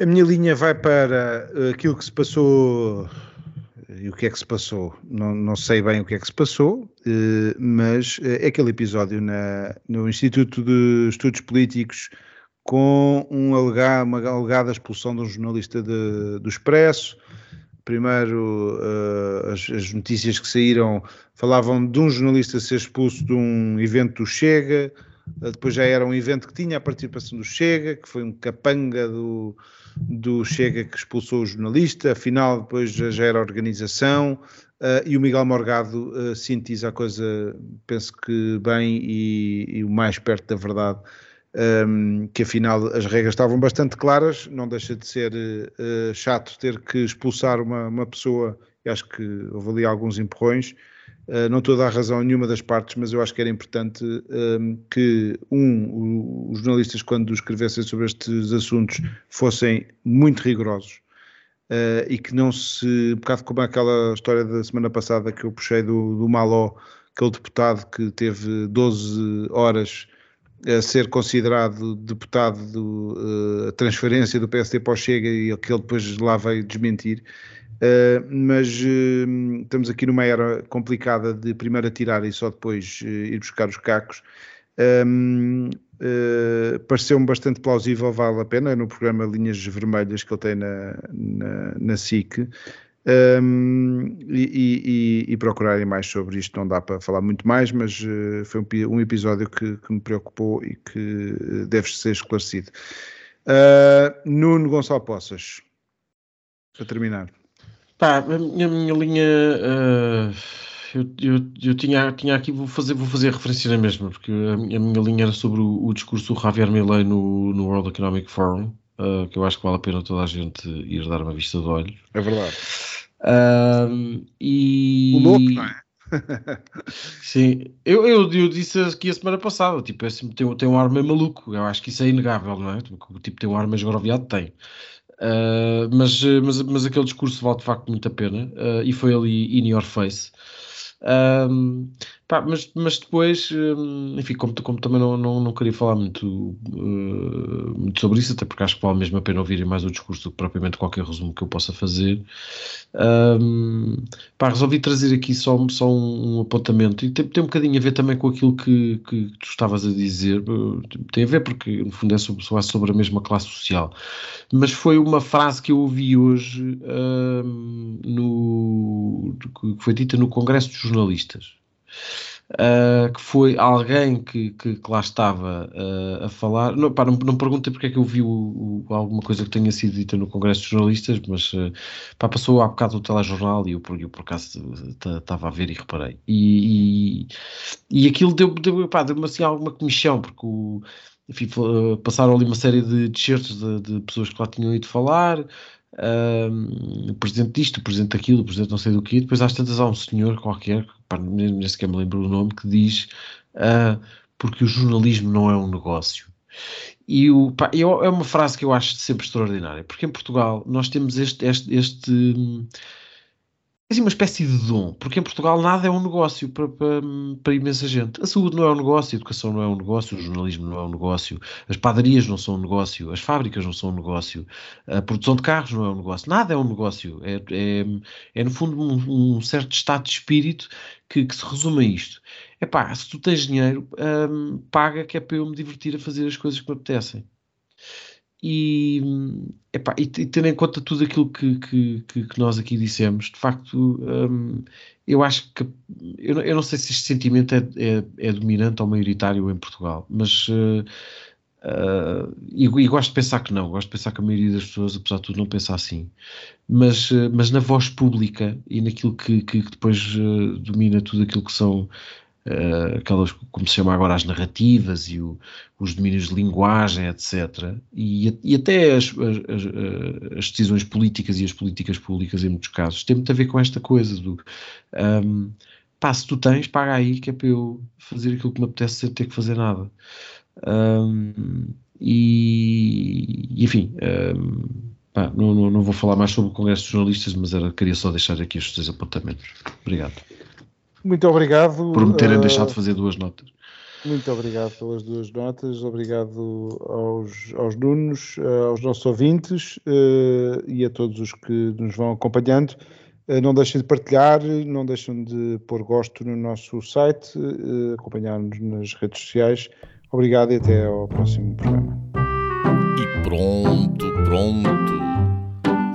Speaker 1: A minha linha vai para eh, aquilo que se passou e o que é que se passou. Não, não sei bem o que é que se passou, mas é aquele episódio na, no Instituto de Estudos Políticos com um alegado, uma alegada expulsão de um jornalista de, do Expresso, Primeiro, as, as, notícias que saíram falavam de um jornalista ser expulso de um evento do Chega, depois já era um evento que tinha a participação do Chega, que foi um capanga do, do Chega que expulsou o jornalista, afinal, depois já, era organização. Uh, e o Miguel Morgado uh, sintetiza a coisa, penso que bem e, e o mais perto da verdade um, que afinal as regras estavam bastante claras, não deixa de ser uh, chato ter que expulsar uma, uma pessoa, e acho que houve ali alguns empurrões, não estou a dar razão a nenhuma das partes, mas eu acho que era importante um, que, um, os jornalistas quando escrevessem sobre estes assuntos fossem muito rigorosos, uh, e que não se, um bocado como aquela história da semana passada que eu puxei do, do Maló, aquele deputado que teve 12 horas a ser considerado deputado do, uh, a transferência do PSD para o Chega e aquele depois lá veio desmentir. Uh, mas uh, estamos aqui numa era complicada de primeiro atirar e só depois uh, ir buscar os cacos. Um, Pareceu-me bastante plausível, vale a pena, no programa Linhas Vermelhas que ele tem na, na, na SIC. Um, e, e, e, procurarem mais sobre isto. Não dá para falar muito mais, mas foi um, um episódio que, que, me preocupou e que deve ser esclarecido. Nuno Gonçalo Poças, para terminar.
Speaker 3: Pá, a minha, a minha linha. Uh, eu, eu, eu, tinha, tinha aqui, vou fazer, vou fazer referência na mesma, porque a minha, a minha linha era sobre o, o, discurso do Javier Milei no, no World Economic Forum, uh, que eu acho que vale a pena toda a gente ir dar uma vista de olhos.
Speaker 1: É verdade.
Speaker 3: Uh, e...
Speaker 1: O louco, não é?
Speaker 3: Sim, eu, eu, eu, disse aqui a semana passada, tipo, esse tem, tem um ar meio maluco, eu acho que isso é inegável, não é? Tipo, tipo tem um ar meio esgroviado, tem. Uh, mas, mas, mas aquele discurso vale de facto muito a pena uh, e foi ali in your face. Um, pá, mas, mas depois, um, enfim, como, como também não, não, não queria falar muito, uh, muito sobre isso, até porque acho que vale mesmo a pena ouvirem mais o discurso do que propriamente qualquer resumo que eu possa fazer. Um, pá, resolvi trazer aqui só, só um, um apontamento e tem, tem um bocadinho a ver também com aquilo que, que tu estavas a dizer. Tem a ver porque, no fundo, é sobre, sobre a mesma classe social. Mas foi uma frase que eu ouvi hoje no, que foi dita no Congresso dos jornalistas. Uh, que foi alguém que, que, que lá estava uh, a falar. Não, pá, não, não perguntem porque é que eu vi o, o, alguma coisa que tenha sido dita no Congresso de Jornalistas, mas uh, pá, passou há bocado o telejornal e eu, eu por acaso estava a ver e reparei. E, e, e aquilo deu-me deu, deu assim alguma comissão, porque o, enfim, passaram ali uma série de t-shirts de, de, pessoas que lá tinham ido falar o presidente disto, presidente daquilo, presidente não sei do que, depois às tantas há um senhor qualquer, pá, nem sequer me lembro o nome, que diz uh, porque o jornalismo não é um negócio. E o, pá, é uma frase que eu acho sempre extraordinária, porque em Portugal nós temos este, este, este assim, uma espécie de dom, porque em Portugal nada é um negócio para, para, para, imensa gente. A saúde não é um negócio, a educação não é um negócio, o jornalismo não é um negócio, as padarias não são um negócio, as fábricas não são um negócio, a produção de carros não é um negócio, nada é um negócio. É, é, é no fundo um, um, certo estado de espírito que, que se resume a isto. É pá, se tu tens dinheiro, hum, paga que é para eu me divertir a fazer as coisas que me apetecem. E, epá, e, tendo em conta tudo aquilo que, que, que nós aqui dissemos, de facto, um, eu acho que eu, eu, não sei se este sentimento é, é, é dominante ou maioritário em Portugal, mas uh, uh, e, e, gosto de pensar que não, gosto de pensar que a maioria das pessoas, apesar de tudo, não pensa assim. Mas, uh, mas na voz pública e naquilo que, que depois domina tudo aquilo que são uh, aquelas, como se chama agora, as narrativas e o, os domínios de linguagem, etc. E, e até as, as, as, decisões políticas e as políticas públicas, em muitos casos, tem muito a ver com esta coisa do. Um, pá, se tu tens, paga aí, que é para eu fazer aquilo que me apetece sem ter que fazer nada. Um, e, enfim, um, pá, não, não, não, vou falar mais sobre o Congresso de Jornalistas, mas era, queria só deixar aqui estes dois apontamentos. Obrigado.
Speaker 1: Muito obrigado.
Speaker 3: Por me terem uh, deixado de fazer duas notas.
Speaker 1: Muito obrigado pelas duas notas, obrigado aos, aos Nunos, uh, aos nossos ouvintes uh, e a todos os que nos vão acompanhando. não deixem de partilhar, não deixem de pôr gosto no nosso site, acompanhar-nos nas redes sociais. Obrigado e até ao próximo programa.
Speaker 4: E pronto, pronto.